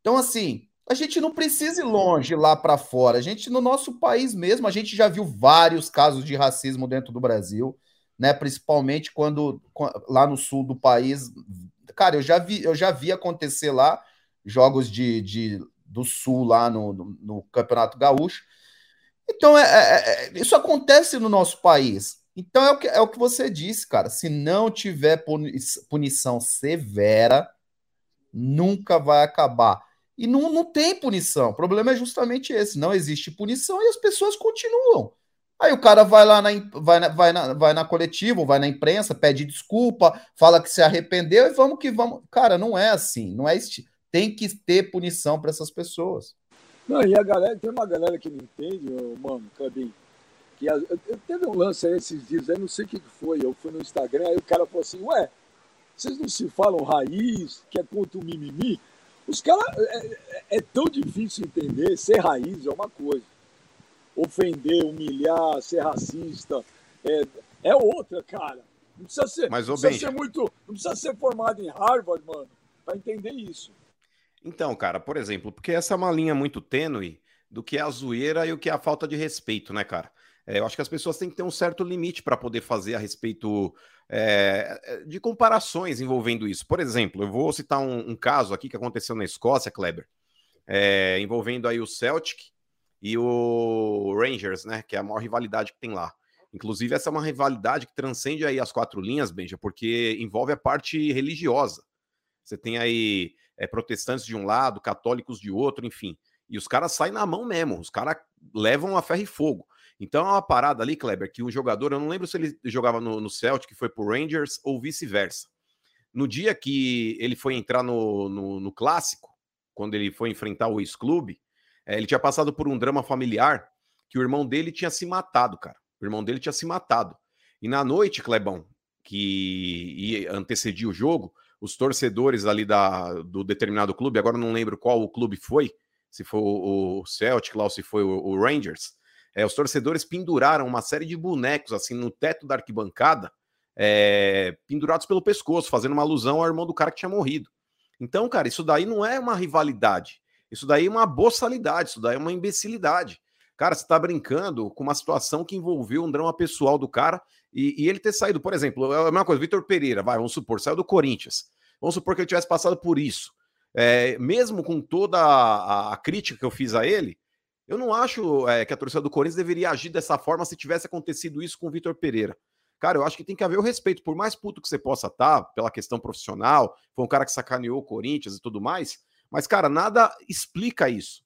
Então, assim, a gente não precisa ir longe lá para fora. A gente, no nosso país mesmo, a gente já viu vários casos de racismo dentro do Brasil, né? Principalmente quando lá no sul do país Cara, eu já vi, eu já vi acontecer lá jogos de, de do Sul lá no, no, no Campeonato Gaúcho. Então, é, é, é, isso acontece no nosso país. Então, é o, que, é o que você disse, cara. Se não tiver punição severa, nunca vai acabar. E não, não tem punição. O problema é justamente esse: não existe punição e as pessoas continuam. Aí o cara vai lá na, vai na, vai na, vai na coletiva, vai na imprensa, pede desculpa, fala que se arrependeu e vamos que vamos. Cara, não é assim, não é este. Tem que ter punição para essas pessoas. Não, e a galera, tem uma galera que não entende, mano, Clebinho, que eu, eu, teve um lance aí esses dias, aí não sei o que foi, eu fui no Instagram, aí o cara falou assim, ué, vocês não se falam raiz, que é contra o mimimi? Os caras, é, é, é tão difícil entender, ser raiz é uma coisa ofender, humilhar, ser racista. É, é outra, cara. Não precisa ser, Mas, não precisa ser muito. Não precisa ser formado em Harvard, mano, para entender isso. Então, cara, por exemplo, porque essa é uma linha muito tênue do que é a zoeira e o que é a falta de respeito, né, cara? É, eu acho que as pessoas têm que ter um certo limite para poder fazer a respeito é, de comparações envolvendo isso. Por exemplo, eu vou citar um, um caso aqui que aconteceu na Escócia, Kleber, é, envolvendo aí o Celtic e o Rangers, né? Que é a maior rivalidade que tem lá. Inclusive, essa é uma rivalidade que transcende aí as quatro linhas, Benja, porque envolve a parte religiosa. Você tem aí é, protestantes de um lado, católicos de outro, enfim. E os caras saem na mão mesmo, os caras levam a ferro e fogo. Então é uma parada ali, Kleber, que um jogador, eu não lembro se ele jogava no, no Celtic, foi pro Rangers ou vice-versa. No dia que ele foi entrar no, no, no clássico, quando ele foi enfrentar o ex-clube, é, ele tinha passado por um drama familiar que o irmão dele tinha se matado, cara. O irmão dele tinha se matado. E na noite, Clebão, que antecedia o jogo, os torcedores ali da, do determinado clube, agora não lembro qual o clube foi, se foi o Celtic lá ou se foi o, Rangers, é, os torcedores penduraram uma série de bonecos assim no teto da arquibancada, é, pendurados pelo pescoço, fazendo uma alusão ao irmão do cara que tinha morrido. Então, cara, isso daí não é uma rivalidade. Isso daí é uma boçalidade, isso daí é uma imbecilidade. Cara, você está brincando com uma situação que envolveu um drama pessoal do cara e, e, ele ter saído, por exemplo, é a mesma coisa, Vitor Pereira, vai, vamos supor, saiu do Corinthians. Vamos supor que ele tivesse passado por isso. É, mesmo com toda a, a, crítica que eu fiz a ele, eu não acho é, que a torcida do Corinthians deveria agir dessa forma se tivesse acontecido isso com o Vitor Pereira. Cara, eu acho que tem que haver o respeito, por mais puto que você possa estar, tá, pela questão profissional, foi um cara que sacaneou o Corinthians e tudo mais, mas, cara, nada explica isso.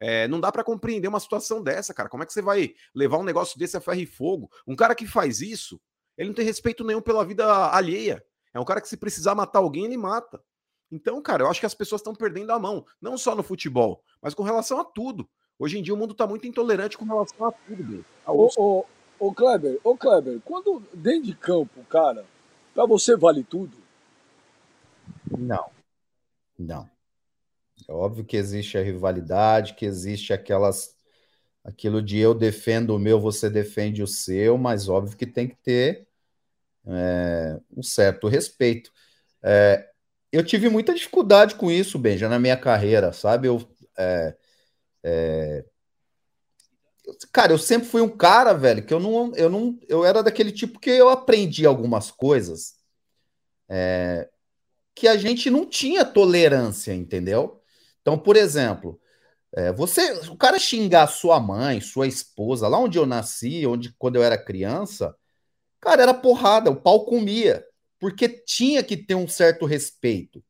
É, não dá para compreender uma situação dessa, cara. Como é que você vai levar um negócio desse a ferro e fogo? Um cara que faz isso, ele não tem respeito nenhum pela vida alheia. É um cara que, se precisar matar alguém, ele mata. Então, cara, eu acho que as pessoas estão perdendo a mão, não só no futebol, mas com relação a tudo. Hoje em dia o mundo está muito intolerante com relação a tudo, ô, ô, Kleber, ô Kleber, quando dentro de campo, cara, para você vale tudo? Não. Não. É óbvio que existe a rivalidade, que existe aquelas aquilo de eu defendo o meu, você defende o seu, mas óbvio que tem que ter é, um certo respeito. É, eu tive muita dificuldade com isso, Benja, na minha carreira, sabe? Eu, é, é cara, eu sempre fui um cara, velho, que eu não, eu não, eu era daquele tipo que eu aprendi algumas coisas é, que a gente não tinha tolerância, entendeu? Então, por exemplo, é, você, o cara xingar sua mãe, sua esposa, lá onde eu nasci, onde quando eu era criança, cara, era porrada, o pau comia, porque tinha que ter um certo respeito,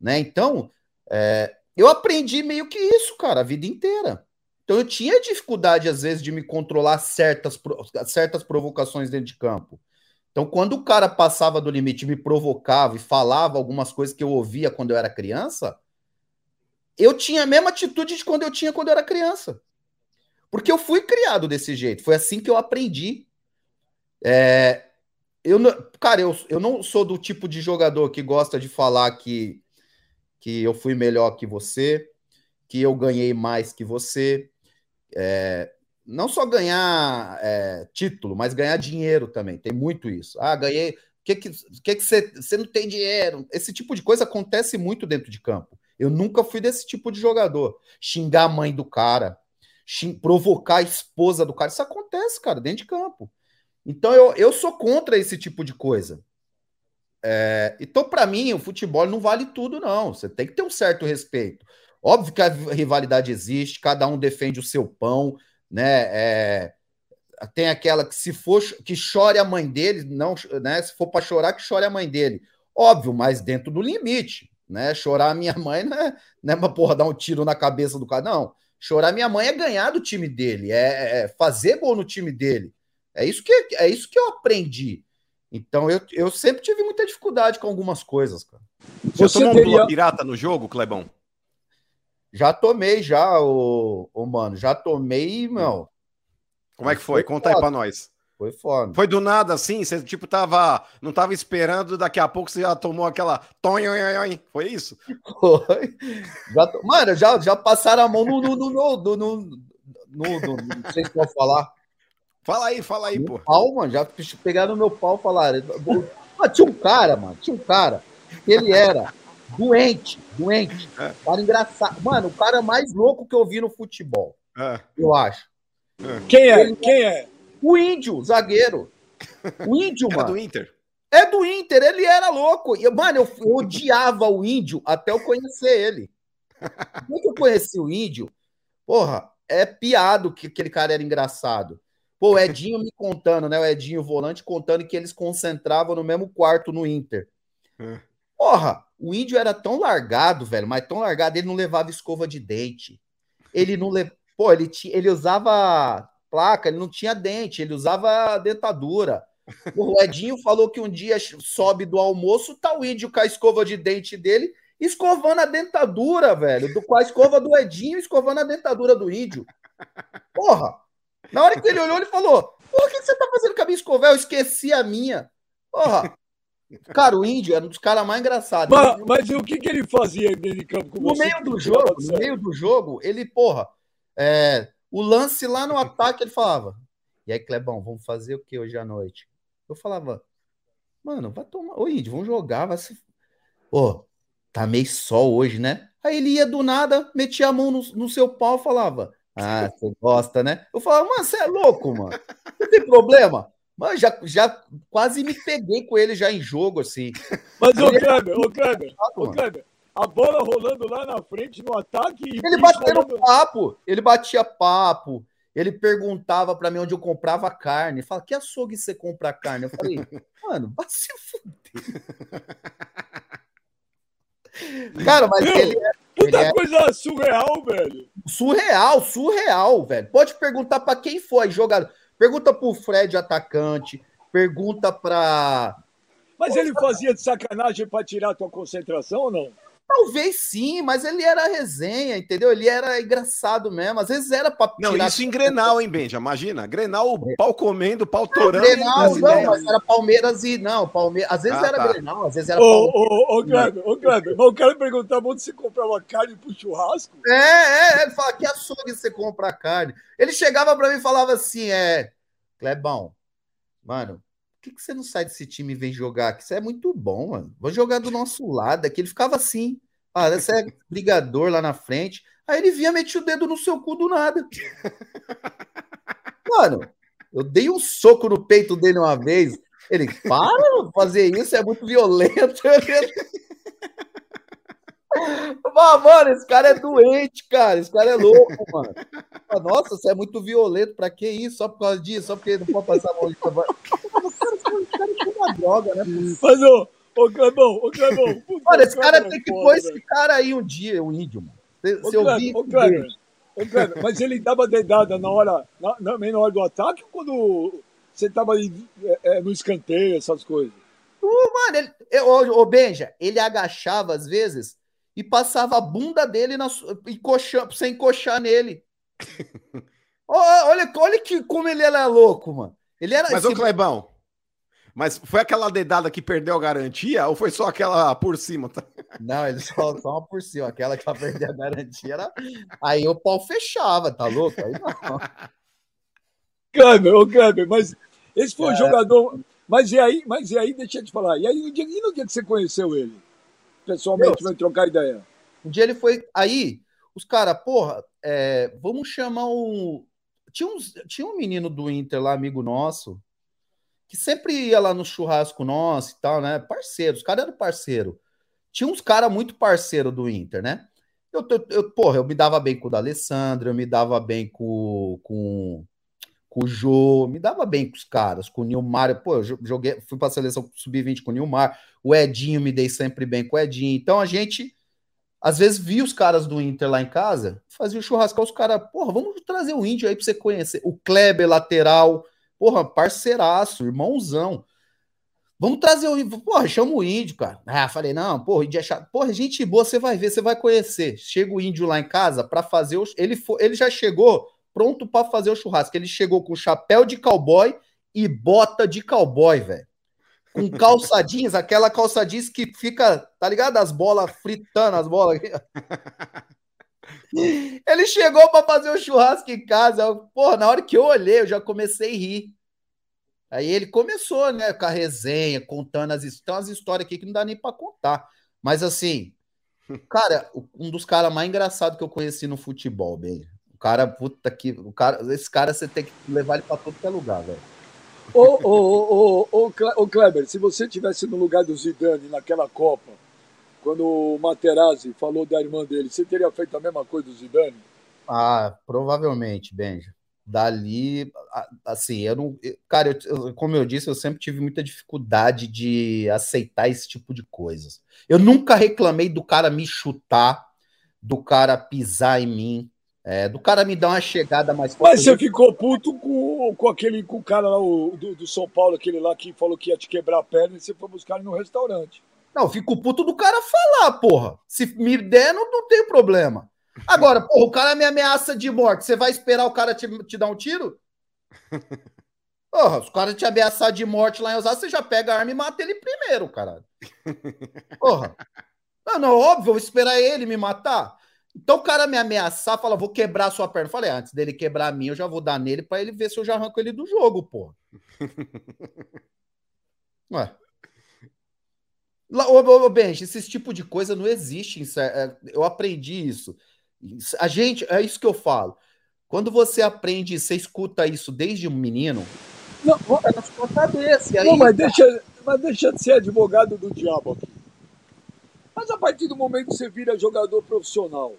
né? Então, é, eu aprendi meio que isso, cara, a vida inteira. Então eu tinha dificuldade, às vezes, de me controlar certas, certas provocações dentro de campo. Então, quando o cara passava do limite, me provocava e falava algumas coisas que eu ouvia quando eu era criança, eu tinha a mesma atitude de quando eu tinha quando eu era criança. Porque eu fui criado desse jeito. Foi assim que eu aprendi. É, eu, cara, eu, eu não sou do tipo de jogador que gosta de falar que, que eu fui melhor que você, que eu ganhei mais que você. É, não só ganhar é, título, mas ganhar dinheiro também. Tem muito isso. Ah, ganhei. que que, que, que você, você não tem dinheiro? Esse tipo de coisa acontece muito dentro de campo. Eu nunca fui desse tipo de jogador. Xingar a mãe do cara, provocar a esposa do cara. Isso acontece, cara, dentro de campo. Então eu, eu sou contra esse tipo de coisa. É, então, para mim, o futebol não vale tudo, não. Você tem que ter um certo respeito. Óbvio que a rivalidade existe, cada um defende o seu pão, né? É, tem aquela que se for que chore a mãe dele, não, né? Se for para chorar, que chore a mãe dele. Óbvio, mas dentro do limite, né? Chorar a minha mãe não é, não é uma porra dar um tiro na cabeça do cara, não. Chorar minha mãe é ganhar do time dele, é, é fazer gol no time dele. É isso que é isso que eu aprendi. Então eu, eu sempre tive muita dificuldade com algumas coisas, cara. Você, Você tomou teria... um pirata no jogo, Clebão? Já tomei, já, o, o mano. Já tomei, meu. Como é que foi? foi Conta aí pra nós. Foi foda. Foi do nada assim? Você, tipo, tava. Não tava esperando, daqui a pouco você já tomou aquela. Foi isso? Foi. Já to... Mano, já, já passaram a mão no. no, no, no, no, no, no não sei se pode falar. Fala aí, fala aí, pô. Pau, mano, já pegaram no meu pau e falaram. tinha um cara, mano, tinha um cara. Ele era Doente, doente. É. Cara engraçado. Mano, o cara mais louco que eu vi no futebol. É. Eu acho. É. Quem é? Ele, Quem é? O índio, zagueiro. O índio, mano. É do Inter. É do Inter, ele era louco. Eu, mano, eu, eu odiava o índio até eu conhecer ele. Quando eu conheci o índio, porra, é piado que aquele cara era engraçado. Pô, o Edinho me contando, né? O Edinho volante contando que eles concentravam no mesmo quarto no Inter. É. Porra, o índio era tão largado, velho, mas tão largado, ele não levava escova de dente. Ele não levava. Pô, ele, tinha, ele usava placa, ele não tinha dente, ele usava dentadura. O Edinho (laughs) falou que um dia sobe do almoço, tá o índio com a escova de dente dele, escovando a dentadura, velho. Do, com a escova do Edinho, escovando a dentadura do índio. Porra! Na hora que ele olhou, ele falou: Porra, o que você tá fazendo com a minha escova? Eu esqueci a minha. Porra! Cara, o índio era um dos caras mais engraçados. Mas, mas o que, que ele fazia dentro de campo com no você? Meio do jogo, no meio do jogo, ele, porra, é, o lance lá no (laughs) ataque, ele falava: E aí, Clebão, vamos fazer o que hoje à noite? Eu falava, mano, vai tomar. Ô, índio, vamos jogar, vai se. Ô, tá meio sol hoje, né? Aí ele ia do nada, metia a mão no, no seu pau e falava: Ah, você gosta, né? Eu falava, mano, você é louco, mano. Não tem problema. Mas já, já quase me peguei com ele já em jogo, assim. Mas, ô Kleber, ô Kleber, ô Kleber, a bola rolando lá na frente no ataque. Ele batia rolando... papo, ele batia papo, ele perguntava para mim onde eu comprava carne. Fala, que açougue você compra carne? Eu falei, (laughs) mano, vai se fuder. Cara, mas Meu, ele é. Puta ele é... coisa surreal, velho. Surreal, surreal, velho. Pode perguntar para quem foi jogador. Pergunta pro Fred, atacante. Pergunta para. Mas ele fazia de sacanagem para tirar a tua concentração ou não? Talvez sim, mas ele era resenha, entendeu? Ele era engraçado mesmo. Às vezes era pra. Não, isso em Grenal, hein, Benja? Imagina. Grenal, pau comendo, pau torando. Grenal, não, mas era Palmeiras e. Não, Palmeiras. Às vezes ah, era tá. Grenal, às vezes era. Ô, ô, ô, Kleber, ô, Kleber, mas eu quero perguntar onde você comprava carne pro churrasco? É, é, ele fala, que açougue você compra carne? Ele chegava pra mim e falava assim: é. Clebão, mano, que, que você não sai desse time e vem jogar aqui? Você é muito bom, mano. Vou jogar do nosso lado aqui. Ele ficava assim. Ah, você é brigador lá na frente. Aí ele via, metia o dedo no seu cu do nada. Mano, eu dei um soco no peito dele uma vez. Ele, para fazer isso, é muito violento. (laughs) Mas, mano, esse cara é doente, cara. Esse cara é louco, mano. Nossa, você é muito violento. Pra que isso? Só por causa disso? Só porque não pode passar a mão de trabalho. (laughs) uma droga, né? Mas, ô, ô Clebão, ô Clebão. Mano, esse cara tem que pôr esse cara aí um dia, o índio, mano. Se, eu vi. Ô, Kleber, ô, Kleber, mas ele dava dedada na hora, na, na, na hora do ataque ou quando você tava aí, é, é, no escanteio, essas coisas? Uh, mano, ele, ô, ô, Benja, ele agachava às vezes e passava a bunda dele na, encoxando, sem encoxar nele. (laughs) olha, olha que, como ele era louco, mano. Ele era. Mas, esse... ô Clebão, Mas foi aquela dedada que perdeu a garantia ou foi só aquela por cima? Tá? Não, ele só, só uma por cima. Aquela que ela perdeu a garantia era. Aí o pau fechava, tá louco? Aí não. Câmbio, ô Câmbio, mas esse foi o é. jogador. Mas e aí, mas e aí, deixa eu te falar. E aí, no dia, e no dia que você conheceu ele? Pessoalmente, vai trocar ideia. Um dia ele foi. Aí, os caras, porra, é, vamos chamar um. Tinha, uns, tinha um menino do Inter lá, amigo nosso, que sempre ia lá no churrasco nosso e tal, né? Parceiro, os caras eram parceiro. Tinha uns caras muito parceiro do Inter, né? Eu, eu, eu, porra, eu me dava bem com o da Alessandro, eu me dava bem com, com, com o Jô, me dava bem com os caras, com o Nilmar. Pô, eu joguei, fui para a seleção sub-20 com o Nilmar, o Edinho me dei sempre bem com o Edinho. Então a gente, às vezes, via os caras do Inter lá em casa, fazia o churrasco, os caras, porra, vamos trazer o índio aí para você conhecer. O Kleber, lateral, Porra, parceiraço, irmãozão. Vamos trazer o índio. Porra, chama o índio, cara. Ah, falei, não, porra, índio é chato. Porra, gente boa, você vai ver, você vai conhecer. Chega o índio lá em casa para fazer o. Ele, foi, ele já chegou pronto para fazer o churrasco. Ele chegou com chapéu de cowboy e bota de cowboy, velho. Com calça (laughs) jeans, aquela calça jeans que fica, tá ligado? As bolas fritando, as bolas. (laughs) (laughs) Ele chegou para fazer o um churrasco em casa. Pô, na hora que eu olhei, eu já comecei a rir. Aí ele começou, né, com a resenha, contando as, tem umas histórias aqui que não dá nem para contar. Mas assim, (laughs) cara, um dos caras mais engraçados que eu conheci no futebol, bem. O cara, puta que. O cara, esse cara você tem que levar ele para todo que é lugar, velho. Ô, ô, ô, ô, Kleber, se você tivesse no lugar do Zidane naquela Copa, quando o Materazzi falou da irmã dele, você teria feito a mesma coisa do Zidane? Ah, provavelmente, Benja. Dali, assim, eu não. Cara, eu, como eu disse, eu sempre tive muita dificuldade de aceitar esse tipo de coisas. Eu nunca reclamei do cara me chutar, do cara pisar em mim, é, do cara me dar uma chegada mais forte. Mas você ficou puto com, com aquele com o cara lá o, do, do São Paulo, aquele lá que falou que ia te quebrar a perna e você foi buscar ele no restaurante. Não, fico puto do cara falar, porra. Se me der, não, não tem problema. Agora, porra, o cara me ameaça de morte. Você vai esperar o cara te, te dar um tiro? (laughs) Porra, se o cara te ameaçar de morte lá em Osasco, você já pega a arma e mata ele primeiro, cara. Porra. Não, não, óbvio, eu vou esperar ele me matar. Então o cara me ameaçar, fala, vou quebrar sua perna. Eu falei, antes dele quebrar a minha, eu já vou dar nele para ele ver se eu já arranco ele do jogo, porra. (laughs) Ué. Ô, ô, ô Benji, esse tipo de coisa não existe. É, eu aprendi isso. A gente, é isso que eu falo. Quando você aprende, você escuta isso desde um menino, não, é na sua cabeça. Aí, não, mas deixa, mas deixa de ser advogado do diabo aqui. Mas a partir do momento que você vira jogador profissional,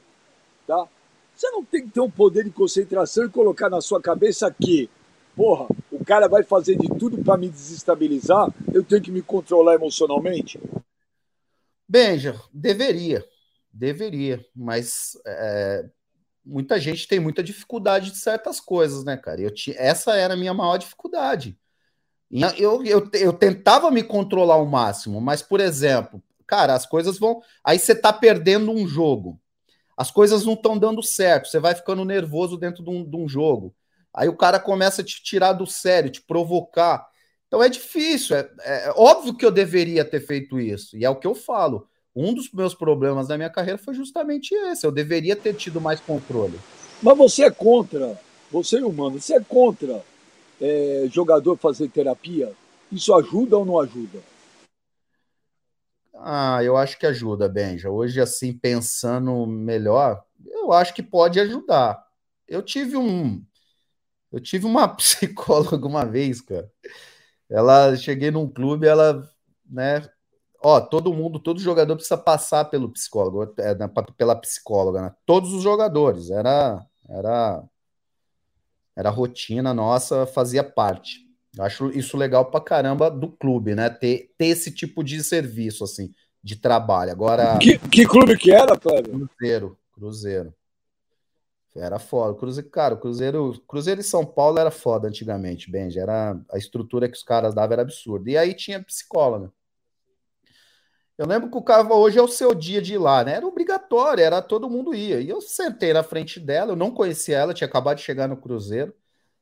tá? Você não tem que ter um poder de concentração e colocar na sua cabeça que, porra, cara vai fazer de tudo para me desestabilizar, eu tenho que me controlar emocionalmente? Benja, deveria, deveria, mas é, muita gente tem muita dificuldade de certas coisas, né, cara? Eu tinha, essa era a minha maior dificuldade. Eu, eu, eu tentava me controlar ao máximo, mas, por exemplo, cara, as coisas vão. Aí você tá perdendo um jogo, as coisas não estão dando certo, você vai ficando nervoso dentro de um, de um jogo. Aí o cara começa a te tirar do sério, te provocar. Então é difícil. É, é, óbvio que eu deveria ter feito isso. E é o que eu falo. Um dos meus problemas da minha carreira foi justamente esse. Eu deveria ter tido mais controle. Mas você é contra, você é humano, você é contra é, jogador fazer terapia? Isso ajuda ou não ajuda? Ah, eu acho que ajuda, Benja. Hoje, assim, pensando melhor, eu acho que pode ajudar. Eu tive um. Eu tive uma (laughs) psicóloga uma vez, cara. Ela cheguei num clube, ela, né? Ó, todo mundo, todo jogador precisa passar pelo psicólogo, é, né, pela psicóloga, né? Todos os jogadores, era, era, era rotina nossa, fazia parte. Eu acho isso legal pra caramba do clube, né? Ter, ter esse tipo de serviço, assim, de trabalho. Agora. Que, que clube que era, Cléber? Cruzeiro, Cruzeiro. Era foda. Cruzeiro, cara, Cruzeiro, Cruzeiro e São Paulo era foda antigamente, Benji. Era a estrutura que os caras davam era absurda. E aí tinha psicóloga. Eu lembro que o cara hoje é o seu dia de ir lá, né? Era obrigatório, era todo mundo ia. E eu sentei na frente dela, eu não conhecia ela, tinha acabado de chegar no Cruzeiro.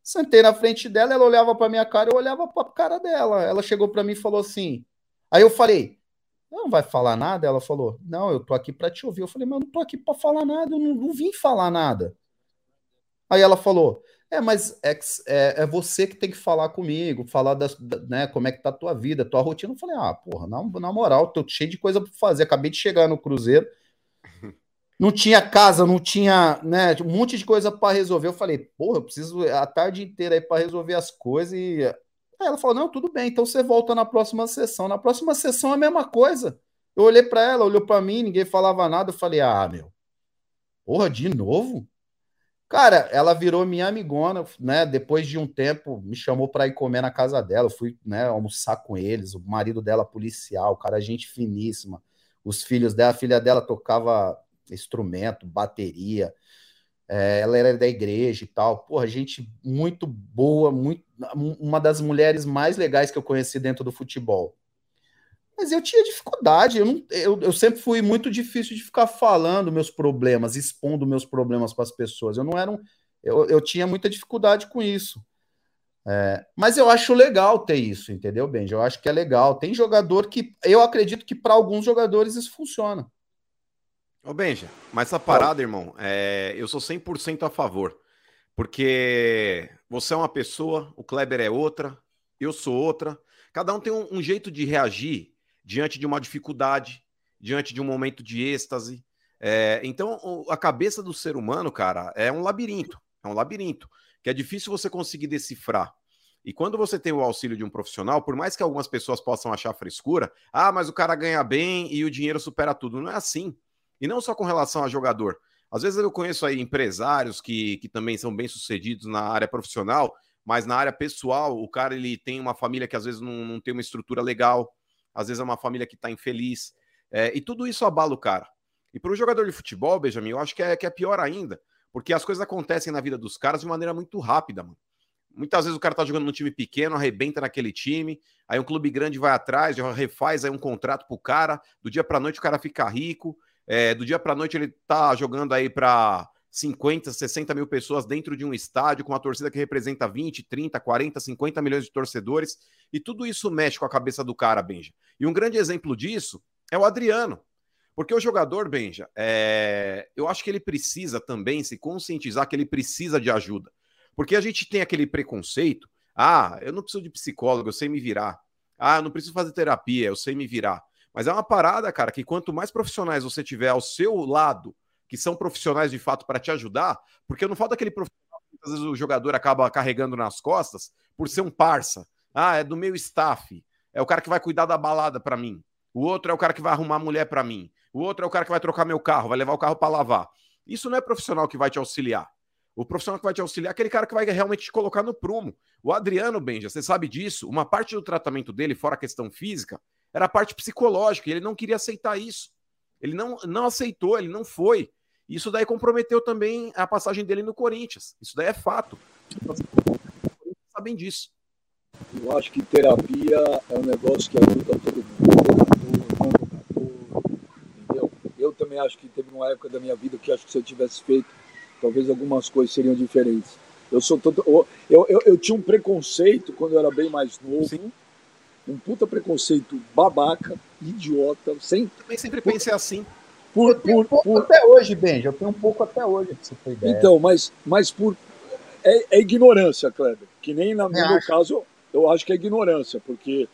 Sentei na frente dela, ela olhava para minha cara, eu olhava para a cara dela. Ela chegou para mim e falou assim. Aí eu falei: "Não vai falar nada?" Ela falou: "Não, eu tô aqui para te ouvir." Eu falei: "Mas eu não tô aqui para falar nada, eu não, não, vim falar nada." Aí ela falou: "É, mas é, é, é, você que tem que falar comigo, falar das, da, né, como é que tá a tua vida, tua rotina." Eu falei: "Ah, porra, na, na moral, tô cheio de coisa para fazer, acabei de chegar no cruzeiro." (laughs) não tinha casa, não tinha, né, um monte de coisa para resolver. Eu falei, porra, eu preciso a tarde inteira aí para resolver as coisas. E aí ela falou, não, tudo bem, então você volta na próxima sessão. Na próxima sessão é a mesma coisa. Eu olhei para ela, olhou para mim, ninguém falava nada. Eu falei, ah, meu, porra, de novo? Cara, ela virou minha amigona, né? Depois de um tempo, me chamou para ir comer na casa dela. Eu fui, né, almoçar com eles. O marido dela, policial, cara, gente finíssima. Os filhos dela, a filha dela tocava instrumento, bateria. É, ela era da igreja e tal. Porra, gente muito boa, muito, uma das mulheres mais legais que eu conheci dentro do futebol. Mas eu tinha dificuldade, eu, não, eu, eu sempre fui muito difícil de ficar falando meus problemas, expondo meus problemas para as pessoas. Eu não era um, eu, eu tinha muita dificuldade com isso. É, mas eu acho legal ter isso, entendeu, Benji? Eu acho que é legal. Tem jogador que eu acredito que para alguns jogadores isso funciona. Ô, Benja, mas essa parada, irmão, é, eu sou 100% a favor. Porque você é uma pessoa, o Kleber é outra, eu sou outra. Cada um tem um, um jeito de reagir diante de uma dificuldade, diante de um momento de êxtase. É, então, a cabeça do ser humano, cara, é um labirinto. É um labirinto que é difícil você conseguir decifrar. E quando você tem o auxílio de um profissional, por mais que algumas pessoas possam achar frescura, ah, mas o cara ganha bem e o dinheiro supera tudo. Não é assim. E não só com relação a jogador. Às vezes eu conheço aí empresários que, que também são bem sucedidos na área profissional, mas na área pessoal, o cara ele tem uma família que às vezes não, não tem uma estrutura legal, às vezes é uma família que está infeliz. É, e tudo isso abala o cara. E para o jogador de futebol, Benjamin, eu acho que é, que é pior ainda, porque as coisas acontecem na vida dos caras de maneira muito rápida, mano. Muitas vezes o cara tá jogando num time pequeno, arrebenta naquele time, aí um clube grande vai atrás, já refaz aí um contrato pro cara, do dia pra noite o cara fica rico, é, do dia para noite ele tá jogando aí para 50, 60 mil pessoas dentro de um estádio, com uma torcida que representa 20, 30, 40, 50 milhões de torcedores, e tudo isso mexe com a cabeça do cara, Benja. E um grande exemplo disso é o Adriano. Porque o jogador, Benja, é... eu acho que ele precisa também se conscientizar que ele precisa de ajuda. Porque a gente tem aquele preconceito: ah, eu não preciso de psicólogo, eu sei me virar. Ah, eu não preciso fazer terapia, eu sei me virar. Mas é uma parada, cara, que quanto mais profissionais você tiver ao seu lado, que são profissionais de fato para te ajudar, porque não falta aquele profissional que às vezes o jogador acaba carregando nas costas por ser um parça. Ah, é do meu staff. É o cara que vai cuidar da balada para mim. O outro é o cara que vai arrumar mulher para mim. O outro é o cara que vai trocar meu carro, vai levar o carro para lavar. Isso não é profissional que vai te auxiliar. O profissional que vai te auxiliar é aquele cara que vai realmente te colocar no prumo. O Adriano Benja, você sabe disso? Uma parte do tratamento dele, fora a questão física, era a parte psicológica, e ele não queria aceitar isso. Ele não, não aceitou, ele não foi. Isso daí comprometeu também a passagem dele no Corinthians. Isso daí é fato. Sabem disso. Eu acho que terapia é um negócio que ajuda todo mundo. entendeu? Eu também acho que teve uma época da minha vida que acho que se eu tivesse feito, talvez algumas coisas seriam diferentes. Eu sou todo, eu, eu, eu, tinha um preconceito quando eu era bem mais novo. Sim um puta preconceito babaca, idiota, sem. Também sempre pensei assim. Por, por, um por, até hoje, Benji, eu tenho um pouco até hoje, se for ideia. Então, mas, mas por. É, é ignorância, Kleber. Que nem na, no meu acho. caso, eu acho que é ignorância, porque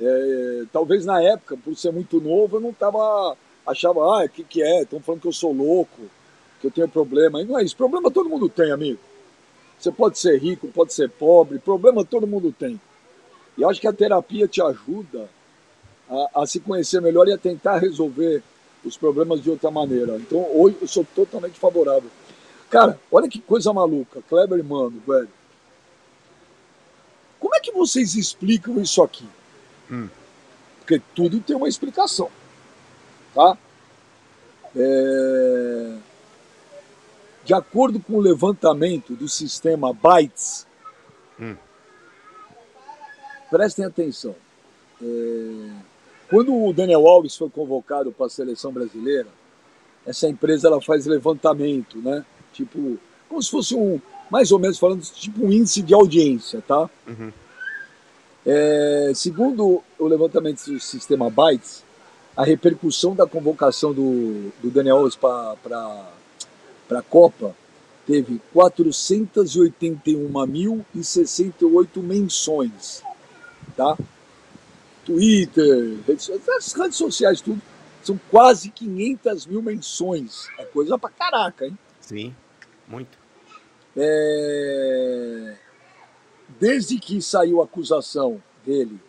é, talvez na época, por ser muito novo, eu não tava. Achava, ah, o que, que é? Estão falando que eu sou louco, que eu tenho problema. E não é isso. Problema todo mundo tem, amigo. Você pode ser rico, pode ser pobre, problema todo mundo tem. E acho que a terapia te ajuda a, a, se conhecer melhor e a tentar resolver os problemas de outra maneira. Então, hoje eu sou totalmente favorável. Cara, olha que coisa maluca, Kleber Mano, velho. Como é que vocês explicam isso aqui? Hum. Porque tudo tem uma explicação, tá? É... De acordo com o levantamento do sistema Bytes, hum prestem atenção. É, quando o Daniel Alves foi convocado para a seleção brasileira, essa empresa ela faz levantamento, né? Tipo, como se fosse um, mais ou menos falando tipo um índice de audiência, tá? Uhum. É, segundo o levantamento do sistema Bytes, a repercussão da convocação do, do Daniel Alves para a Copa teve 481.068 menções, tá? Twitter, redes, as redes sociais, tudo, são quase 500 mil menções. É coisa pra caraca, hein? Sim, muito. É... Desde que saiu a acusação dele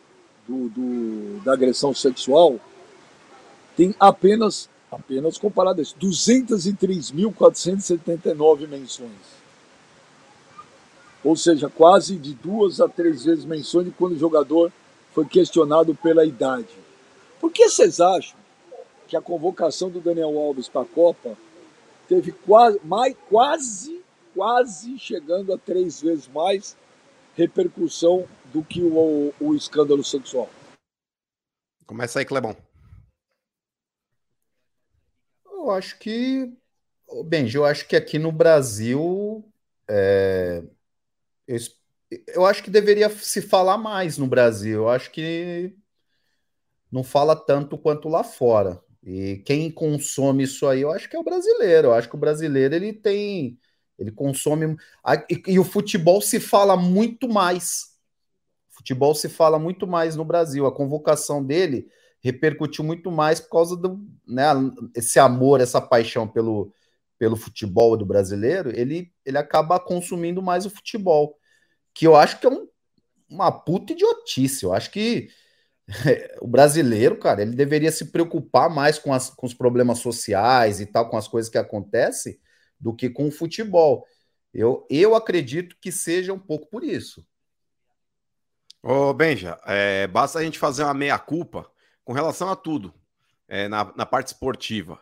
do, do, da agressão sexual, tem apenas, apenas comparado a isso, 203.479 menções. Ou seja, quase de duas a três vezes menções de quando o jogador foi questionado pela idade. Por que vocês acham que a convocação do Daniel Alves para a Copa teve quase, mais, quase, quase chegando a três vezes mais repercussão do que o, o escândalo sexual? Começa aí, Clebão. Eu acho que, Benji, eu acho que aqui no Brasil é, eu, eu acho que deveria se falar mais no Brasil. Eu acho que não fala tanto quanto lá fora. E quem consome isso aí, eu acho que é o brasileiro. Eu acho que o brasileiro ele tem, ele consome e, o futebol se fala muito mais. O futebol se fala muito mais no Brasil. A convocação dele repercutiu muito mais por causa do, né, esse amor, essa paixão pelo, pelo futebol do brasileiro. Ele, ele acaba consumindo mais o futebol que eu acho que é um, uma puta idiotice. Eu acho que (laughs) o brasileiro, cara, ele deveria se preocupar mais com, as, com os problemas sociais e tal, com as coisas que acontecem, do que com o futebol. Eu, eu acredito que seja um pouco por isso. Ô, Benja, é, basta a gente fazer uma meia-culpa com relação a tudo é, na, na, parte esportiva.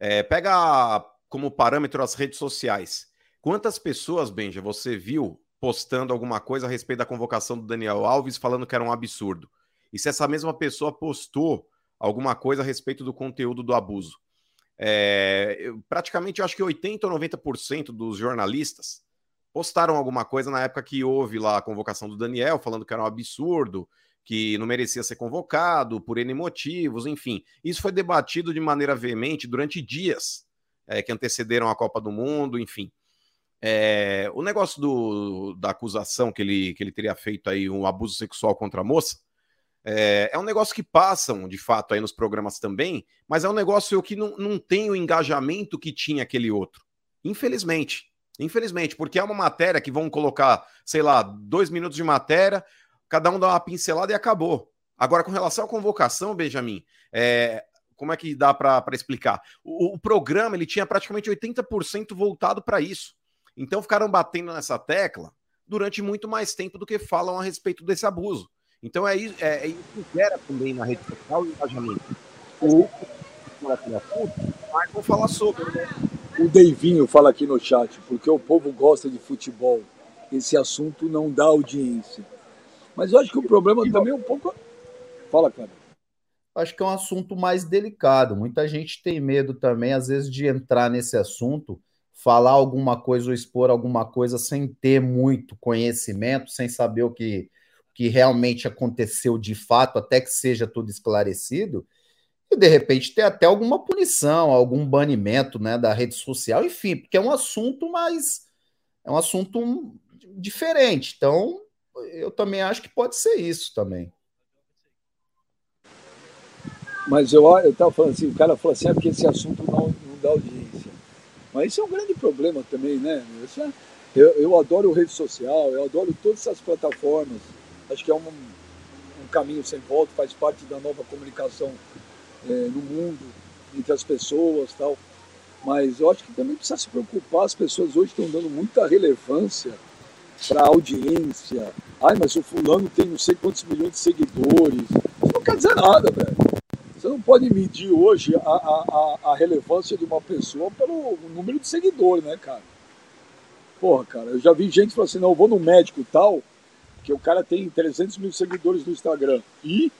É, pega como parâmetro as redes sociais. Quantas pessoas, Benja, você viu postando alguma coisa a respeito da convocação do Daniel Alves, falando que era um absurdo. E se essa mesma pessoa postou alguma coisa a respeito do conteúdo do abuso. É, praticamente, eu acho que 80% ou 90% dos jornalistas postaram alguma coisa na época que houve lá a convocação do Daniel, falando que era um absurdo, que não merecia ser convocado por N motivos, enfim. Isso foi debatido de maneira veemente durante dias é, que antecederam a Copa do Mundo, enfim. É, o negócio do, da acusação que ele, que ele teria feito aí um abuso sexual contra a moça é, é, um negócio que passam de fato aí nos programas também, mas é um negócio que não, não tem o engajamento que tinha aquele outro. Infelizmente. Infelizmente, porque é uma matéria que vão colocar, sei lá, dois minutos de matéria, cada um dá uma pincelada e acabou. Agora, com relação à convocação, Benjamin, é, como é que dá para explicar? O, o, programa ele tinha praticamente 80% voltado para isso. Então ficaram batendo nessa tecla durante muito mais tempo do que falam a respeito desse abuso. Então é isso, é, é isso que gera também na rede social o engajamento. O vou falar sobre. Né? O Deivinho fala aqui no chat, porque o povo gosta de futebol. Esse assunto não dá audiência. Mas eu acho que o problema também é um pouco. Fala, cara. Acho que é um assunto mais delicado. Muita gente tem medo também, às vezes, de entrar nesse assunto falar alguma coisa ou expor alguma coisa sem ter muito conhecimento, sem saber o que, que realmente aconteceu de fato, até que seja tudo esclarecido, e de repente ter até alguma punição, algum banimento né, da rede social, enfim, porque é um assunto mais. É um assunto diferente. Então, eu também acho que pode ser isso também. Mas eu estava falando assim, o cara falou assim, é porque esse assunto não, não dá audiência. Mas isso é um grande problema também, né? É, eu, eu adoro rede social, eu adoro todas essas plataformas. Acho que é um, um caminho sem volta, faz parte da nova comunicação é, no mundo, entre as pessoas tal. Mas eu acho que também precisa se preocupar, as pessoas hoje estão dando muita relevância para audiência. Ai, mas o fulano tem não sei quantos milhões de seguidores. Isso não quer dizer nada, velho. Você não pode medir hoje a, a, a relevância de uma pessoa pelo número de seguidores, né, cara? Porra, cara, eu já vi gente falando assim, não, eu vou no médico tal, que o cara tem 300 mil seguidores no Instagram. E...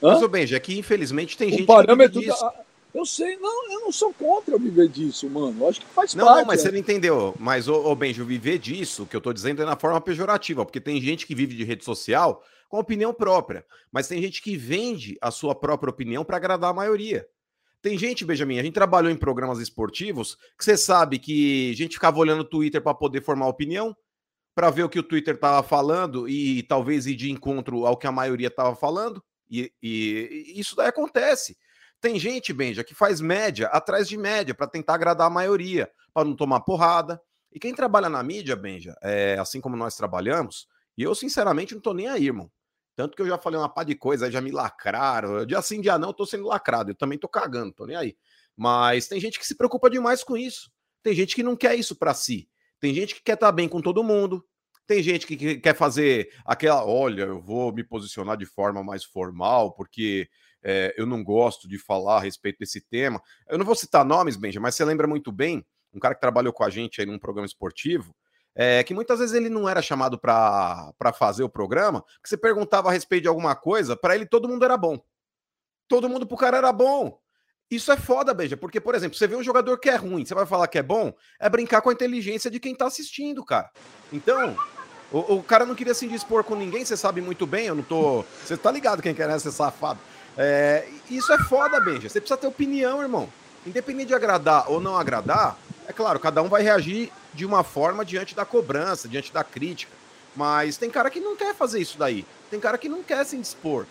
Hã? Mas, ô Benji, aqui infelizmente tem o gente parâmetro que da, Eu sei, não, eu não sou contra viver disso, mano. Eu acho que faz não, parte. Não, mas né? você não entendeu. Mas, ô, ô Benjo, viver disso, o que eu tô dizendo é na forma pejorativa, porque tem gente que vive de rede social com opinião própria, mas tem gente que vende a sua própria opinião para agradar a maioria. Tem gente, Benjamin, a gente trabalhou em programas esportivos que você sabe que a gente ficava olhando o Twitter para poder formar opinião, para ver o que o Twitter estava falando e talvez ir de encontro ao que a maioria estava falando. E, e, e, isso daí acontece. Tem gente, Benja, que faz média atrás de média para tentar agradar a maioria, para não tomar porrada. E quem trabalha na mídia, Benja, é, assim como nós trabalhamos, e eu sinceramente não tô nem aí, irmão. Tanto que eu já falei uma pá de coisa, já me lacraram. Dia sim, dia não, eu tô sendo lacrado. Eu também tô cagando, tô nem aí. Mas tem gente que se preocupa demais com isso. Tem gente que não quer isso para si. Tem gente que quer estar tá bem com todo mundo. Tem gente que quer fazer aquela, olha, eu vou me posicionar de forma mais formal, porque é, eu não gosto de falar a respeito desse tema. Eu não vou citar nomes, Benja, mas você lembra muito bem, um cara que trabalhou com a gente aí num programa esportivo, é, que muitas vezes ele não era chamado para fazer o programa, que você perguntava a respeito de alguma coisa, para ele todo mundo era bom. Todo mundo pro cara era bom. Isso é foda, Beija, porque, por exemplo, você vê um jogador que é ruim, você vai falar que é bom, é brincar com a inteligência de quem tá assistindo, cara. Então, o, o cara não queria se indispor com ninguém, você sabe muito bem, eu não tô. Você tá ligado quem quer ser safado. É, isso é foda, Benja. Você precisa ter opinião, irmão. Independente de agradar ou não agradar, é claro, cada um vai reagir de uma forma diante da cobrança, diante da crítica. Mas tem cara que não quer fazer isso daí. Tem cara que não quer se indispor.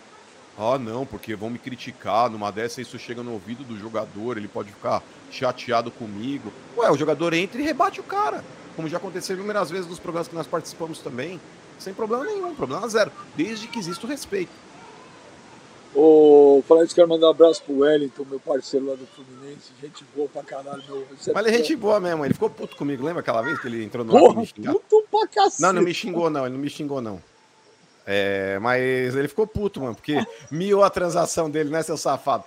Ah, não, porque vão me criticar. Numa dessa, isso chega no ouvido do jogador, ele pode ficar chateado comigo. Ué, o jogador entra e rebate o cara. Como já aconteceu inúmeras vezes nos programas que nós participamos também. Sem problema nenhum, problema zero. Desde que exista o respeito. Ô, falando isso, quero mandar um abraço pro Wellington, meu parceiro lá do Fluminense. Gente boa pra caralho, meu. Mas ele é gente boa mesmo, ele ficou puto comigo. Lembra aquela vez que ele entrou no Porra, me xingar? puto pra cacete. Não, não me xingou, não. Ele não me xingou, não. É, mas ele ficou puto, mano, porque miou a transação dele, né, seu safado?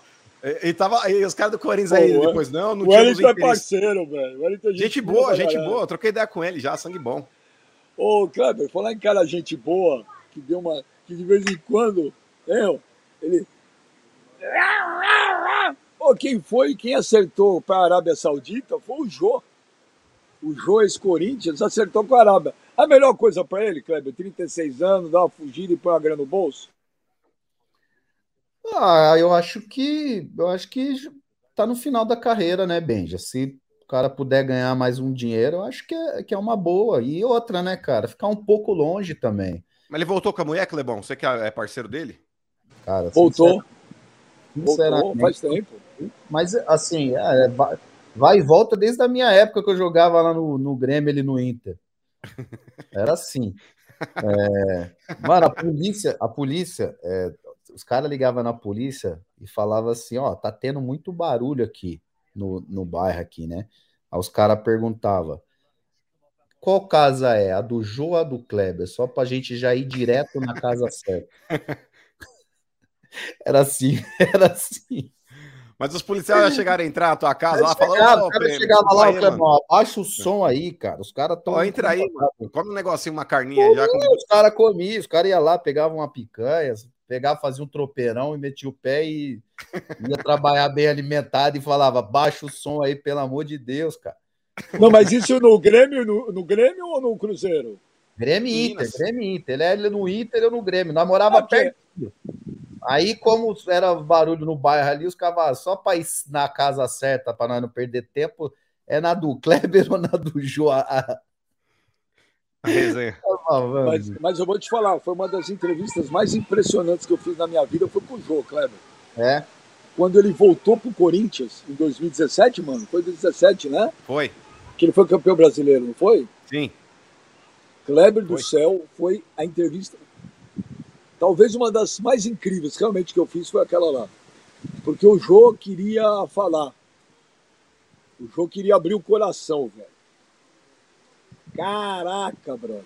E, tava, e os caras do Corinthians aí Pô, depois, não, não o tinha Wellington é parceiro, velho. É gente, gente boa, gente boa. Eu troquei ideia com ele já, sangue bom. Ô, Kleber, falar em cara gente boa, que deu uma. que de vez em quando, eu, ele. Ô, quem foi, quem acertou para a Arábia Saudita foi o Jô. O Jô, ex-Corinthians, acertou com a Arábia. A melhor coisa para ele, Kleber, 36 anos, dar uma fugida e pôr uma grana no bolso? Ah, eu acho que eu acho que tá no final da carreira, né, Benja? Se o cara puder ganhar mais um dinheiro, eu acho que é, que é uma boa. E outra, né, cara? Ficar um pouco longe também. Mas ele voltou com a mulher, Clebão? Você que é parceiro dele? Cara, voltou. Voltou, faz tempo. Mas, assim, é, vai e volta desde a minha época que eu jogava lá no, no Grêmio, ele no Inter. Era assim. É, mano, a polícia, a polícia, é, os caras ligavam na polícia e falavam assim: ó, tá tendo muito barulho aqui no, no bairro aqui, né? Aí os caras perguntavam: qual casa é? A do Jô ou a do Kleber? Só pra gente já ir direto na casa certa. Era assim, (laughs) era assim. Mas os policiais já chegaram a entrar na tua casa lá falando. chegava lá, aí, abaixa o som aí, cara. Os caras estão. Entra aí, mano. come um negocinho, uma carninha já. Com... Os caras comiam, os caras iam lá, pegavam uma picanha, pegava, fazia um tropeirão e metia o pé e ia trabalhar bem alimentado e falava: baixa o som aí, pelo amor de Deus, cara. Não, mas isso no Grêmio, no, no Grêmio ou no Cruzeiro? Grêmio Inter, Grêmio Inter. Ele é no Inter, eu no Grêmio. Nós morava perto. Aí, como era barulho no bairro ali, os caras só para ir na casa certa, para nós não perder tempo, é na do (laughs) Kleber ou na do Joa. Tá mas, mas, eu vou te falar, foi uma das entrevistas mais impressionantes que eu fiz na minha vida, foi com o Jô, Kleber. É? Quando ele voltou pro Corinthians, em 2017, mano, foi 2017, né? Foi. Que ele foi campeão brasileiro, não foi? Sim. Kleber foi. do Céu foi a entrevista Talvez uma das mais incríveis realmente que eu fiz foi aquela lá. Porque o Jô queria falar. O Jô queria abrir o coração, velho. Caraca, brother.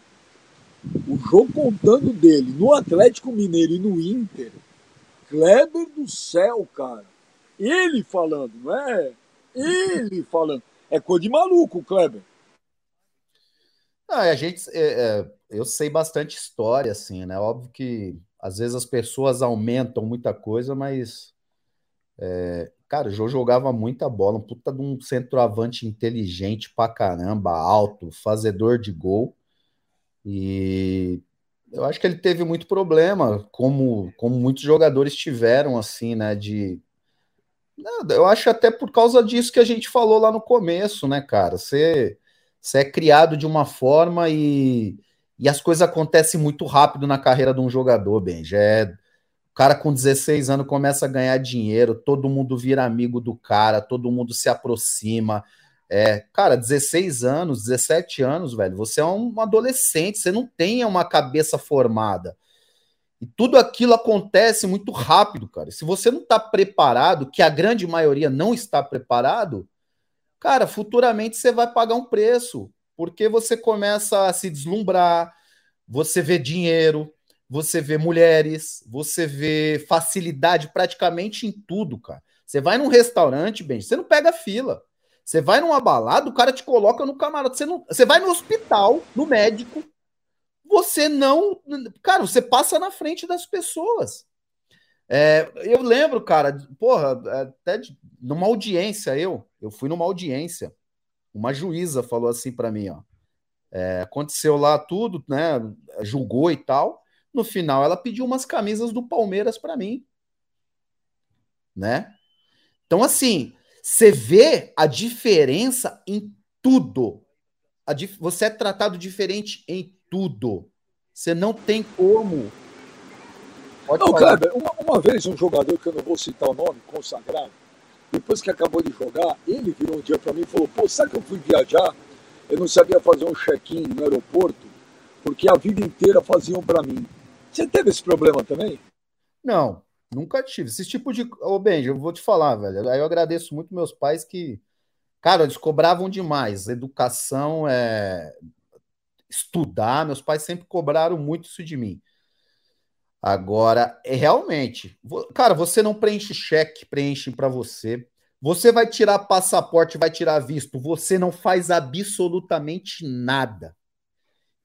O Jô contando dele no Atlético Mineiro e no Inter. Kleber do céu, cara. Ele falando, não é? Ele falando. É coisa de maluco, Kleber. Ah, a gente, é, é, eu sei bastante história, assim, né? Óbvio que às vezes as pessoas aumentam muita coisa, mas é, Cara, o Jô jogava muita bola, um puta de um centroavante inteligente pra caramba, alto, fazedor de gol. E eu acho que ele teve muito problema, como, como muitos jogadores tiveram, assim, né? De. Eu acho até por causa disso que a gente falou lá no começo, né, cara? Você, você é criado de uma forma e, e as coisas acontecem muito rápido na carreira de um jogador, bem. Já é, o cara com 16 anos começa a ganhar dinheiro, todo mundo vira amigo do cara, todo mundo se aproxima. É, cara, 16 anos, 17 anos, velho, você é um adolescente, você não tem uma cabeça formada. E tudo aquilo acontece muito rápido, cara. Se você não está preparado, que a grande maioria não está preparado, cara, futuramente você vai pagar um preço, porque você começa a se deslumbrar, você vê dinheiro, você vê mulheres, você vê facilidade praticamente em tudo, cara. Você vai num restaurante, bem, você não pega fila. Você vai numa balada, o cara te coloca no camarote. Você, não, você vai no hospital, no médico, você não. Cara, você passa na frente das pessoas. É, eu lembro, cara, porra, até de, numa audiência, eu, eu fui numa audiência, uma juíza falou assim para mim, ó. É, aconteceu lá tudo, né? Julgou e tal. No final, ela pediu umas camisas do Palmeiras para mim, né? Então, assim, você vê a diferença em tudo. Dif... Você é tratado diferente em tudo. Você não tem como. Pode não, Kleber, uma, uma, vez um jogador, que eu não vou citar o nome, consagrado, depois que acabou de jogar, ele virou um dia para mim e falou: Pô, sabe que eu fui viajar? Eu não sabia fazer um check-in no aeroporto, porque a vida inteira faziam para mim. Você teve esse problema também? Não, Nunca tive. Esse tipo de. Ô, Benji, eu vou te falar, velho. Aí eu agradeço muito meus pais que, cara, eles cobravam demais. Educação é. Estudar, meus pais sempre cobraram muito isso de mim. Agora, é realmente, cara, você não preenche cheque, preenchem para você. Você vai tirar passaporte, vai tirar visto, você não faz absolutamente nada.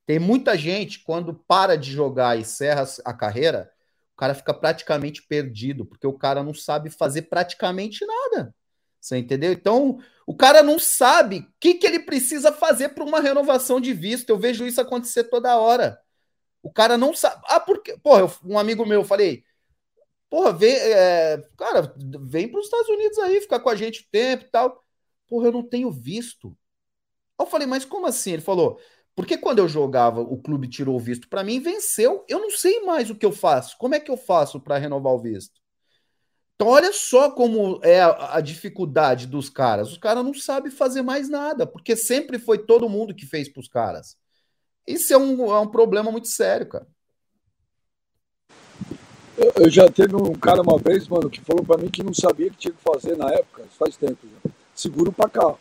Tem muita gente, quando para de jogar e encerra a carreira, o cara fica praticamente perdido, porque o cara não sabe fazer praticamente nada. Você entendeu? Então, o cara não sabe o que, que ele precisa fazer para uma renovação de visto. Eu vejo isso acontecer toda hora. O cara não sabe. Ah, porque. Porra, um amigo meu, falei. Porra, vem, é, cara, vem para os Estados Unidos aí, ficar com a gente o tempo e tal. Porra, eu não tenho visto. Eu falei, mas como assim? Ele falou: porque quando eu jogava, o clube tirou o visto para mim, venceu. Eu não sei mais o que eu faço. Como é que eu faço para renovar o visto? Então, olha só como é a, a dificuldade dos caras. Os caras não sabem fazer mais nada, porque sempre foi todo mundo que fez para os caras. Isso é um, é um problema muito sério, cara. Eu, eu já teve um cara uma vez, mano, que falou para mim que não sabia o que tinha que fazer na época, faz tempo já. Seguro para cá.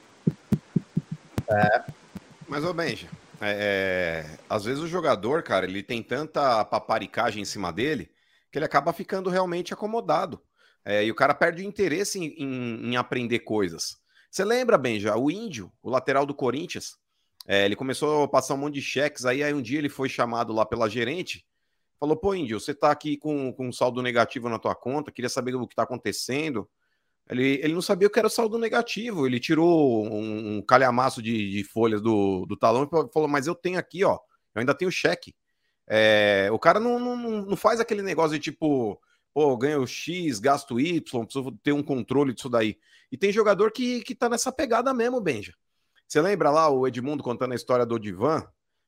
É. Mas, ô Benja, é, é, às vezes o jogador, cara, ele tem tanta paparicagem em cima dele que ele acaba ficando realmente acomodado. É, e o cara perde o interesse em, em, em aprender coisas. Você lembra, Benja, o Índio, o lateral do Corinthians, é, ele começou a passar um monte de cheques, aí, aí um dia ele foi chamado lá pela gerente, falou, pô, Índio, você tá aqui com, com um saldo negativo na tua conta, queria saber o que tá acontecendo. Ele, ele não sabia o que era saldo negativo. Ele tirou um, um calhamaço de, de, folhas do, do talão e falou: Mas eu tenho aqui, ó, eu ainda tenho cheque. É, o cara não, não, não faz aquele negócio de tipo, pô, ganho X, gasto Y, preciso ter um controle disso daí. E tem jogador que, que tá nessa pegada mesmo, Benja. Você lembra lá o Edmundo contando a história do Divan,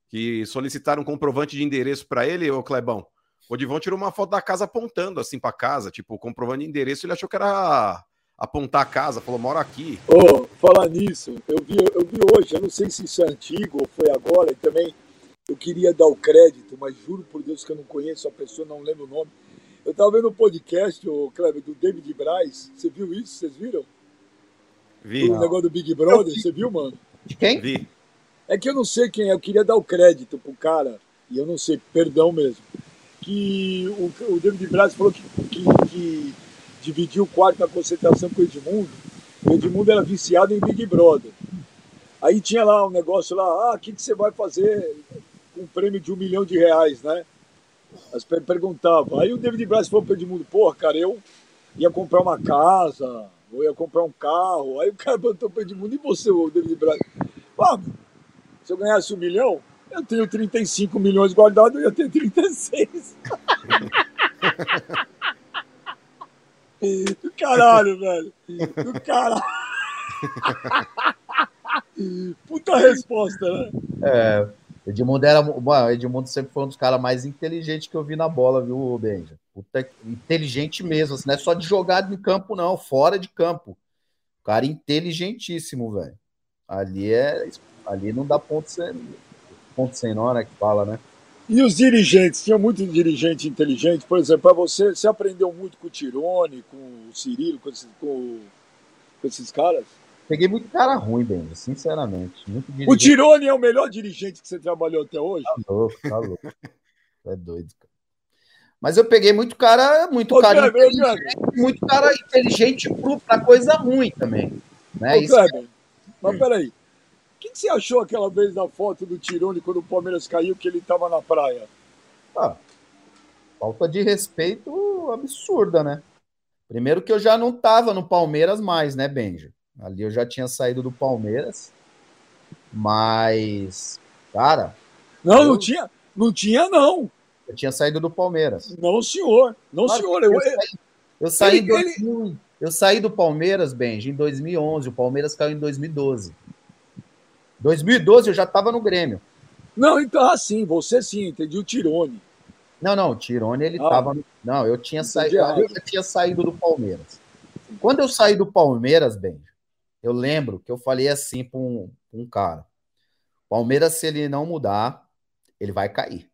que solicitaram um comprovante de endereço para ele, ô Clebão? O Divan tirou uma foto da casa apontando assim para casa, tipo, comprovante de endereço, ele achou que era apontar a casa, falou, mora aqui. Oh, falar nisso, eu vi, eu vi hoje, eu não sei se isso é antigo ou foi agora, e também eu queria dar o crédito, mas juro por Deus que eu não conheço a pessoa, não lembro o nome. Eu estava vendo um podcast, o Kleber, do David Braz. Você viu isso? Vocês viram? Vi. O negócio do Big Brother, você viu, mano? De quem? Vi. É que eu não sei quem é, eu queria dar o crédito pro cara, e eu não sei, perdão mesmo. Que o, o David Braz falou que, que, que dividiu o quarto na concentração com o Edmundo. O Edmundo era viciado em Big Brother. Aí tinha lá um negócio lá, ah, o que, que você vai fazer com um prêmio de um milhão de reais, né? As perguntavam. Aí o David Braz falou para o Edmundo, porra, cara, eu ia comprar uma casa, eu ia comprar um carro. Aí o cara perguntou para Edmundo, e você, o David Braz? Ah, se eu ganhasse um milhão, eu tenho 35 milhões guardados, eu ia ter 36. (laughs) Do caralho, velho. Do caralho. (laughs) Puta resposta, né? É. Edmundo era. Edmundo sempre foi um dos caras mais inteligentes que eu vi na bola, viu, Benja? Inteligente mesmo, assim, não é só de jogada em campo, não, fora de campo. Cara inteligentíssimo, velho. Ali é. Ali não dá ponto sem, ponto sem nó, né? Que fala, né? E os dirigentes? Tinha muito dirigente inteligente. Por exemplo, para você, você aprendeu muito com o Tirone, com o Cirilo, com, esses, com, com esses caras? Peguei muito cara ruim, bem, sinceramente. o Tirone é o melhor dirigente que você trabalhou até hoje? Tá louco, tá louco. é doido, cara. Mas eu peguei muito cara, muito Ô, cara, Kleber, inteligente, muito cara inteligente para coisa ruim também. Né? Ô, Isso é... Mas peraí, o que, que, você achou aquela vez da foto do Tirone quando o Palmeiras caiu que ele estava na praia? Ah, falta de respeito absurda, né? Primeiro que eu já não tava no Palmeiras mais, né, Benja? Ali eu já tinha saído do Palmeiras. Mas, cara. Não, eu... não tinha. Não tinha, não. Eu tinha saído do Palmeiras. Não, senhor. Não, claro, senhor. Eu, eu saí, eu saí, ele, 2000, ele... eu saí do Palmeiras, Benji, em 2011. O Palmeiras caiu em 2012. 2012 eu já estava no Grêmio. Não, então assim, você sim, entendi o Tirone. Não, não, o Tirone ele estava. Ah, não, eu tinha saído. Eu já tinha saído do Palmeiras. Quando eu saí do Palmeiras, bem, eu lembro que eu falei assim para um, um cara: Palmeiras, se ele não mudar, ele vai cair.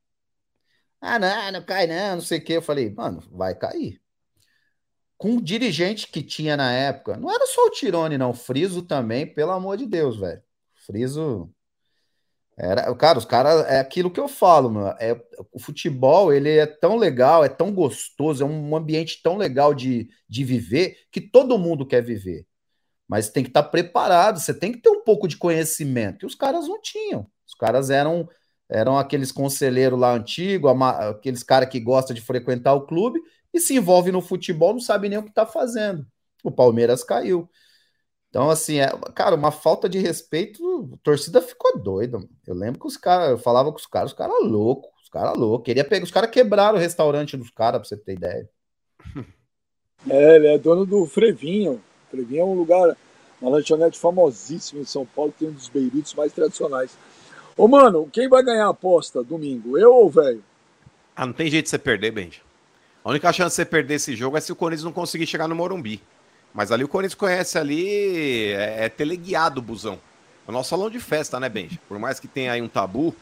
Ah, não, não cai, não, não sei o que. Eu falei, mano, vai cair. Com o dirigente que tinha na época, não era só o Tirone, não, o Friso também, pelo amor de Deus, velho. Friso. Era, cara, os caras é aquilo que eu falo, meu, é o futebol, ele é tão legal, é tão gostoso, é um ambiente tão legal de, de viver que todo mundo quer viver. Mas tem que estar tá preparado, você tem que ter um pouco de conhecimento, que os caras não tinham. Os caras eram eram aqueles conselheiros lá antigos, aqueles caras que gostam de frequentar o clube e se envolve no futebol, não sabe nem o que está fazendo. O Palmeiras caiu. Então, assim, é, cara, uma falta de respeito, a torcida ficou doida. Eu lembro que os caras, eu falava com os caras, os caras loucos, os caras loucos. Queria pegar, os caras quebraram o restaurante dos caras, pra você ter ideia. É, ele é dono do Frevinho. Frevinho é um lugar, uma lanchonete famosíssima em São Paulo, tem um dos beiritos mais tradicionais. Ô, mano, quem vai ganhar a aposta domingo? Eu ou velho? Ah, não tem jeito de você perder, Benji. A única chance de você perder esse jogo é se o Corinthians não conseguir chegar no Morumbi. Mas ali o Corinthians conhece ali, é, é teleguiado o busão. É o nosso salão de festa, né, Benji? Por mais que tenha aí um tabu,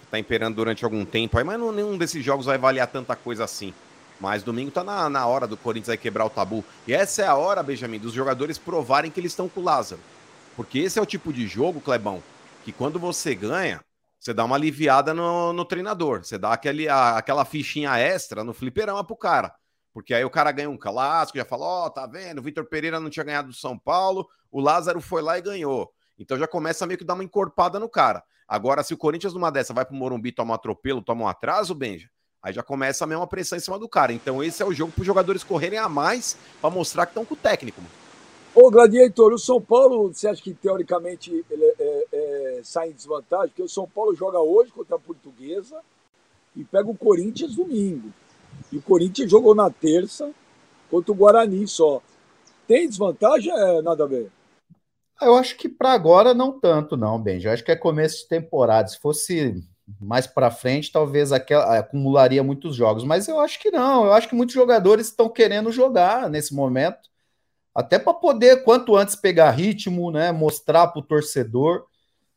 que tá imperando durante algum tempo aí, mas não, nenhum desses jogos vai avaliar tanta coisa assim. Mas domingo tá na, na hora do Corinthians aí quebrar o tabu. E essa é a hora, Benjamin, dos jogadores provarem que eles estão com o Lázaro. Porque esse é o tipo de jogo, Clebão, que quando você ganha, você dá uma aliviada no, no treinador. Você dá aquele, a, aquela fichinha extra no fliperama pro cara. Porque aí o cara ganha um clássico, já fala: Ó, oh, tá vendo? O Vitor Pereira não tinha ganhado do São Paulo, o Lázaro foi lá e ganhou. Então já começa meio que dar uma encorpada no cara. Agora, se o Corinthians numa dessa vai pro Morumbi, toma um atropelo, toma um atraso, Benja, aí já começa a mesma pressão em cima do cara. Então esse é o jogo para os jogadores correrem a mais para mostrar que estão com o técnico. Ô, Gladiator, o São Paulo, você acha que teoricamente ele é, é, é, sai em desvantagem? Porque o São Paulo joga hoje contra a Portuguesa e pega o Corinthians domingo. E o Corinthians jogou na terça contra o Guarani só. Tem desvantagem? É nada a ver. Eu acho que para agora não tanto, não, Benji. Eu acho que é começo de temporada. Se fosse mais para frente, talvez aquela, acumularia muitos jogos. Mas eu acho que não. Eu acho que muitos jogadores estão querendo jogar nesse momento, até para poder, quanto antes, pegar ritmo, né? Mostrar para o torcedor.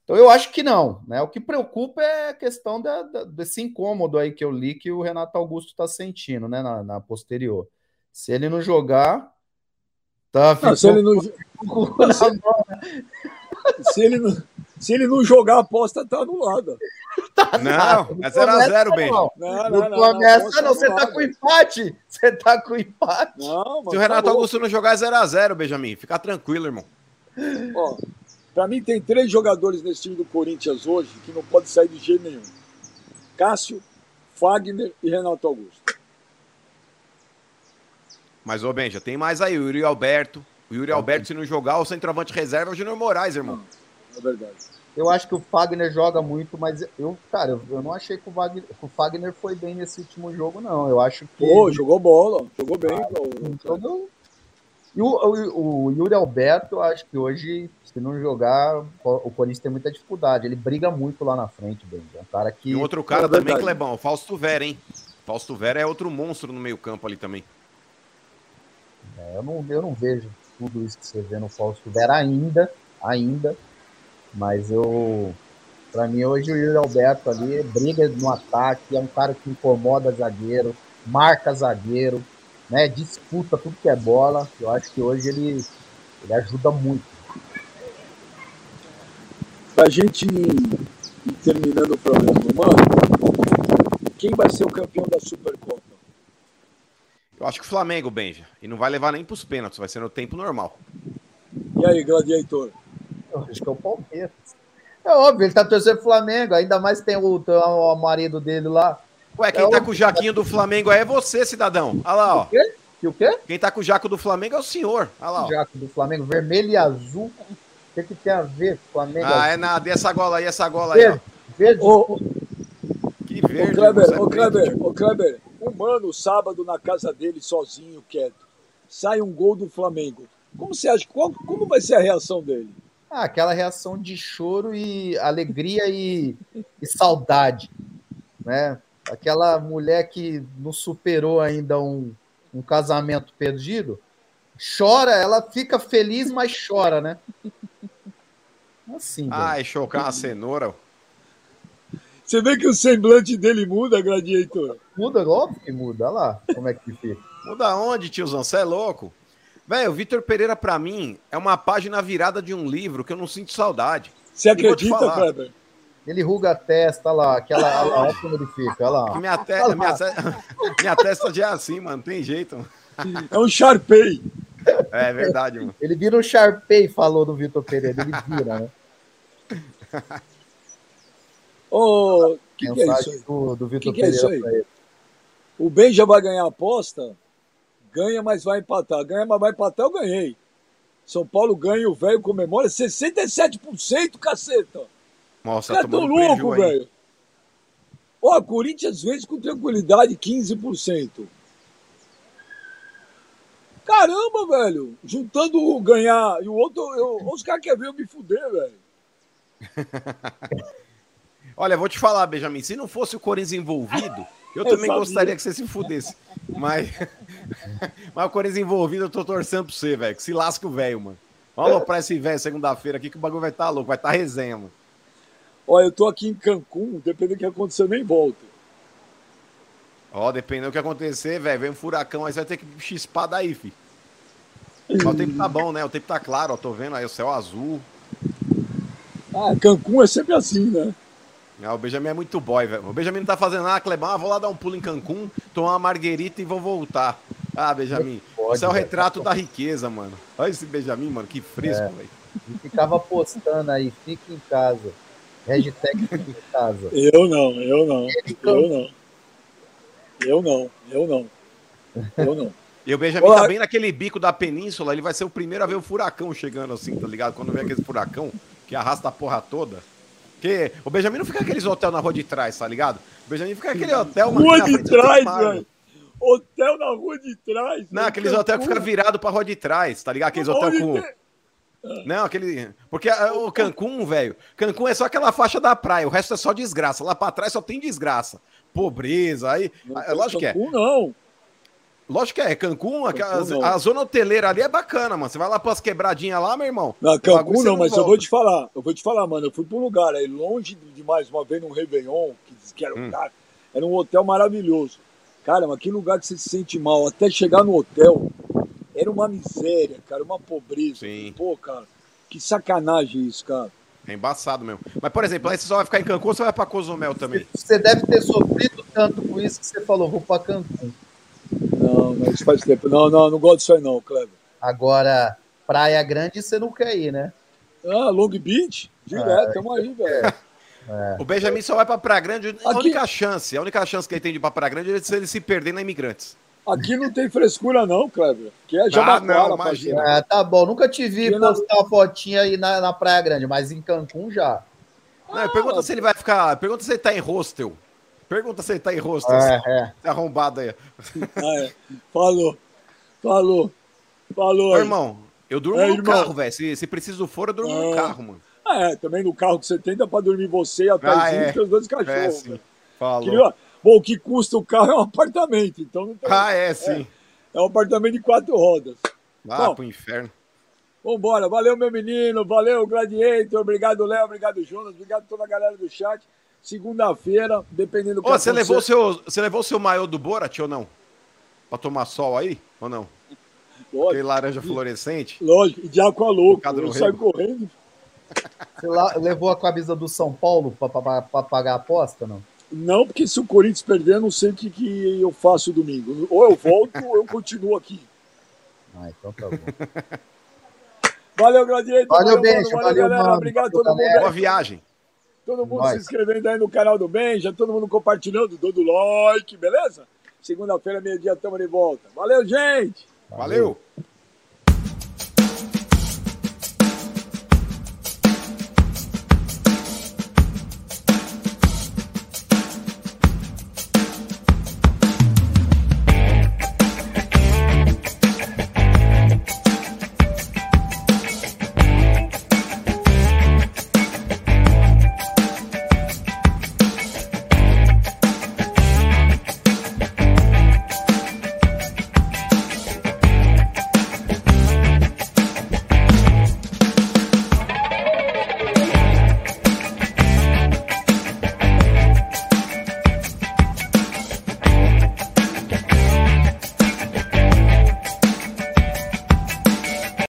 Então eu acho que não, né? O que preocupa é a questão da, da, desse incômodo aí que eu li que o Renato Augusto está sentindo, né? Na, na, posterior. Se ele não jogar, tá. Não, se ele não, (laughs) (laughs) se ele não, se ele não jogar, a aposta tá anulada. (laughs) Tá não, é 0x0, bem. Não, não, não, não, começa, não. Você tá com empate. Você tá com empate. Não, Se o Renato tá Augusto não jogar, é 0x0, Benjamin. Fica tranquilo, irmão. Ó, para mim, tem três jogadores nesse time do Corinthians hoje que não pode sair de jeito nenhum: Cássio, Fagner e Renato Augusto. Mas, ô Ben, já tem mais aí: o Yuri Alberto, O Yuri Alberto, se não jogar, o centroavante reserva é o Júnior Moraes, irmão. Não, é verdade. Eu acho que o Fagner joga muito, mas eu, cara, eu não achei que o, Wagner, que o Fagner foi bem nesse último jogo, não. Eu acho que. Pô, jogou bola, jogou bem. Ah, então, e o, o, o, Yuri Alberto, eu acho que hoje, se não jogar, o Corinthians tem muita dificuldade. Ele briga muito lá na frente, bem. É um cara que. E outro cara é também, Clebão, o Fausto Vera, hein? Fausto Vera é outro monstro no meio-campo ali também. É, eu, não, eu não vejo tudo isso que você vê no Fausto Vera ainda, ainda. Mas eu. Pra mim, hoje o Yuri Alberto ali briga no ataque, é um cara que incomoda zagueiro, marca zagueiro, né? Disputa tudo que é bola. Eu acho que hoje ele, ele ajuda muito. Pra gente ir terminando o programa, mano, quem vai ser o campeão da Supercopa? Eu acho que o Flamengo, Benja. E não vai levar nem pros pênaltis, vai ser no tempo normal. E aí, Gladiator? Eu acho que é o Palmeiras. É óbvio, ele tá torcendo o Flamengo, ainda mais tem o, o marido dele lá. Ué, quem é tá o... com o jaquinho do Flamengo aí é você, cidadão. Olha lá, ó. O quê? E o quê? Quem tá com o jaco do Flamengo é o senhor. Olha lá, ó. O jaco do Flamengo, vermelho e azul. O que, que tem a ver com o Flamengo? Ah, azul? é nada. E essa gola aí, essa gola aí, ó. Verde. Ô, que verde. Ô, Kleber, ô, Kleber, ô, Kleber. Um mano, sábado, na casa dele, sozinho, quieto. Sai um gol do Flamengo. Como você acha? Qual, como vai ser a reação dele? Ah, aquela reação de choro e alegria e, e saudade, né? Aquela mulher que não superou ainda um, um casamento perdido, chora, ela fica feliz, mas chora, né? Assim. Ai, chocar uma cenoura. Você vê que o semblante dele muda, Gladiator? Muda, óbvio que muda. Olha lá como é que fica. Muda onde, tiozão? Você é louco? Velho, o Vitor Pereira, para mim, é uma página virada de um livro que eu não sinto saudade. Você acredita, Kleber? Ele ruga a testa lá, aquela. Olha lá, como ele fica, olha lá. Minha, te... minha, te... (laughs) minha testa já é assim, mano, não tem jeito. É um Sharpei. É verdade, mano. Ele vira um Sharpei, falou do Vitor Pereira, ele vira, né? (laughs) Ô, oh, que, que é isso? Do, do Vitor que Pereira. É isso o Ben já vai ganhar a aposta? Ganha, mas vai empatar. Ganha, mas vai empatar, eu ganhei. São Paulo ganha o velho comemora 67%, caceta. Nossa, tá tão louco, velho. Ó, Corinthians vence com tranquilidade 15%. Caramba, velho. Juntando o ganhar e o outro, eu, os caras querem ver eu me fuder, velho. (laughs) Olha, vou te falar, Benjamin, se não fosse o Corinthians envolvido, eu, eu também sabia. gostaria que você se fudesse. Mas, (laughs) mas o Corinthians envolvido, eu tô torcendo pra você, velho. Que se lasca o velho, mano. Vamos pra esse velho segunda-feira aqui que o bagulho vai estar tá louco, vai estar tá resenha, mano. Olha, eu tô aqui em Cancún, dependendo do que acontecer, nem volto. Ó, dependendo do que acontecer, velho, vem um furacão, aí você vai ter que chispar daí, fi. Mas o tempo tá bom, né? O tempo tá claro, ó, tô vendo aí o céu azul. Ah, Cancún é sempre assim, né? Ah, o Benjamin é muito boy, velho. O Benjamin não tá fazendo nada, Clebão. Ah, vou lá dar um pulo em Cancún, tomar uma marguerita e vou voltar. Ah, Benjamin, pode, isso é o retrato véio. da riqueza, mano. Olha esse Benjamin, mano, que fresco, é. velho. E ficava postando aí, fica em casa. Hashtag fica em casa. Eu não, eu não. Eu não. Eu não, eu não. Eu não. E o Benjamin Olá. tá bem naquele bico da península, ele vai ser o primeiro a ver o furacão chegando assim, tá ligado? Quando vem aquele furacão que arrasta a porra toda. Porque o Benjamin não fica aqueles hotel na rua de trás, tá ligado? O Benjamin fica aquele hotel. Rua de trás, velho. Hotel na rua de trás. Não, aqueles hotel que fica virado pra rua de trás, tá ligado? Aqueles hotel com. Não, aquele. Porque o Cancún, velho. Cancún é só aquela faixa da praia, o resto é só desgraça. Lá pra trás só tem desgraça. Pobreza. Aí. Não, lógico que é. não. Lógico que é, Cancún, a, a, zona hoteleira ali é bacana, mano. Você vai lá pras quebradinhas lá, meu irmão. Não, Cancún não, mas volta. eu vou te falar, eu vou te falar, mano. Eu fui pra um lugar aí, longe demais, uma vez num Réveillon, que disse que era um hum. cara. Era um hotel maravilhoso. Cara, mas que lugar que você se sente mal. Até chegar no hotel, era uma miséria, cara, uma pobreza. Sim. Pô, cara, que sacanagem isso, cara. É embaçado mesmo. Mas, por exemplo, aí você só vai ficar em Cancún ou você vai pra Cozumel também? Você deve ter sofrido tanto com isso que você falou, vou pra Cancún. Não, não, isso faz tempo. Não, não, não gosto disso aí não, Kleber. Agora, Praia Grande você não quer ir, né? Ah, Long Beach? Direto, ah, tamo aí, velho. É. é. O Benjamin só vai pra Praia Grande. A Aqui... única chance, a única chance que ele tem de ir pra Praia Grande é se ele se perder na Imigrantes. Aqui não tem frescura, não, Cleber. Que é Jabaquara, ah, não, imagina. É, tá bom, nunca te vi postar uma fotinha aí na, na Praia Grande, mas em Cancún já. Não, pergunta ah, se ele vai ficar. Pergunta se ele tá em hostel. Pergunta se ele tá em hostel. É, é. Arrombado aí. Ah, (laughs) é. Falou. Falou. Falou. Ô, irmão, eu durmo é, no irmão. carro, velho. Se, se preciso for, eu durmo no ah. carro, mano. Ah, é, também no carro que você tem, dá pra dormir você e a ah, é. os dois cachorros. É, Falou. Queria... Bom, o que custa o carro é um apartamento, então não tem... Ah, é, sim. É, é um apartamento de quatro rodas. Ah, Bom, pro inferno. Vambora, valeu, meu menino, valeu, Gladiator, obrigado, Léo, obrigado, Jonas, obrigado toda a galera do chat. Segunda-feira, dependendo do que oh, você levou seu Você levou o seu maiô do Borat ou não? Pra tomar sol aí, ou não? Lógico. Aquele laranja fluorescente? Lógico, de água louco, eu saio correndo. Você lá, levou a camisa do São Paulo para pagar a aposta, não? Não, porque se o Corinthians perder, eu não sei o que, que eu faço domingo. Ou eu volto ou eu continuo aqui. Ah, então tá bom. Valeu, Gladiator. Valeu, valeu Benja. Valeu, valeu, galera. Mano. Obrigado todo mundo. Boa viagem. Todo mundo Nós. se inscrevendo aí no canal do Benja, todo mundo compartilhando, dando like, beleza? Segunda-feira, meio-dia, estamos de volta. Valeu, gente! valeu. valeu.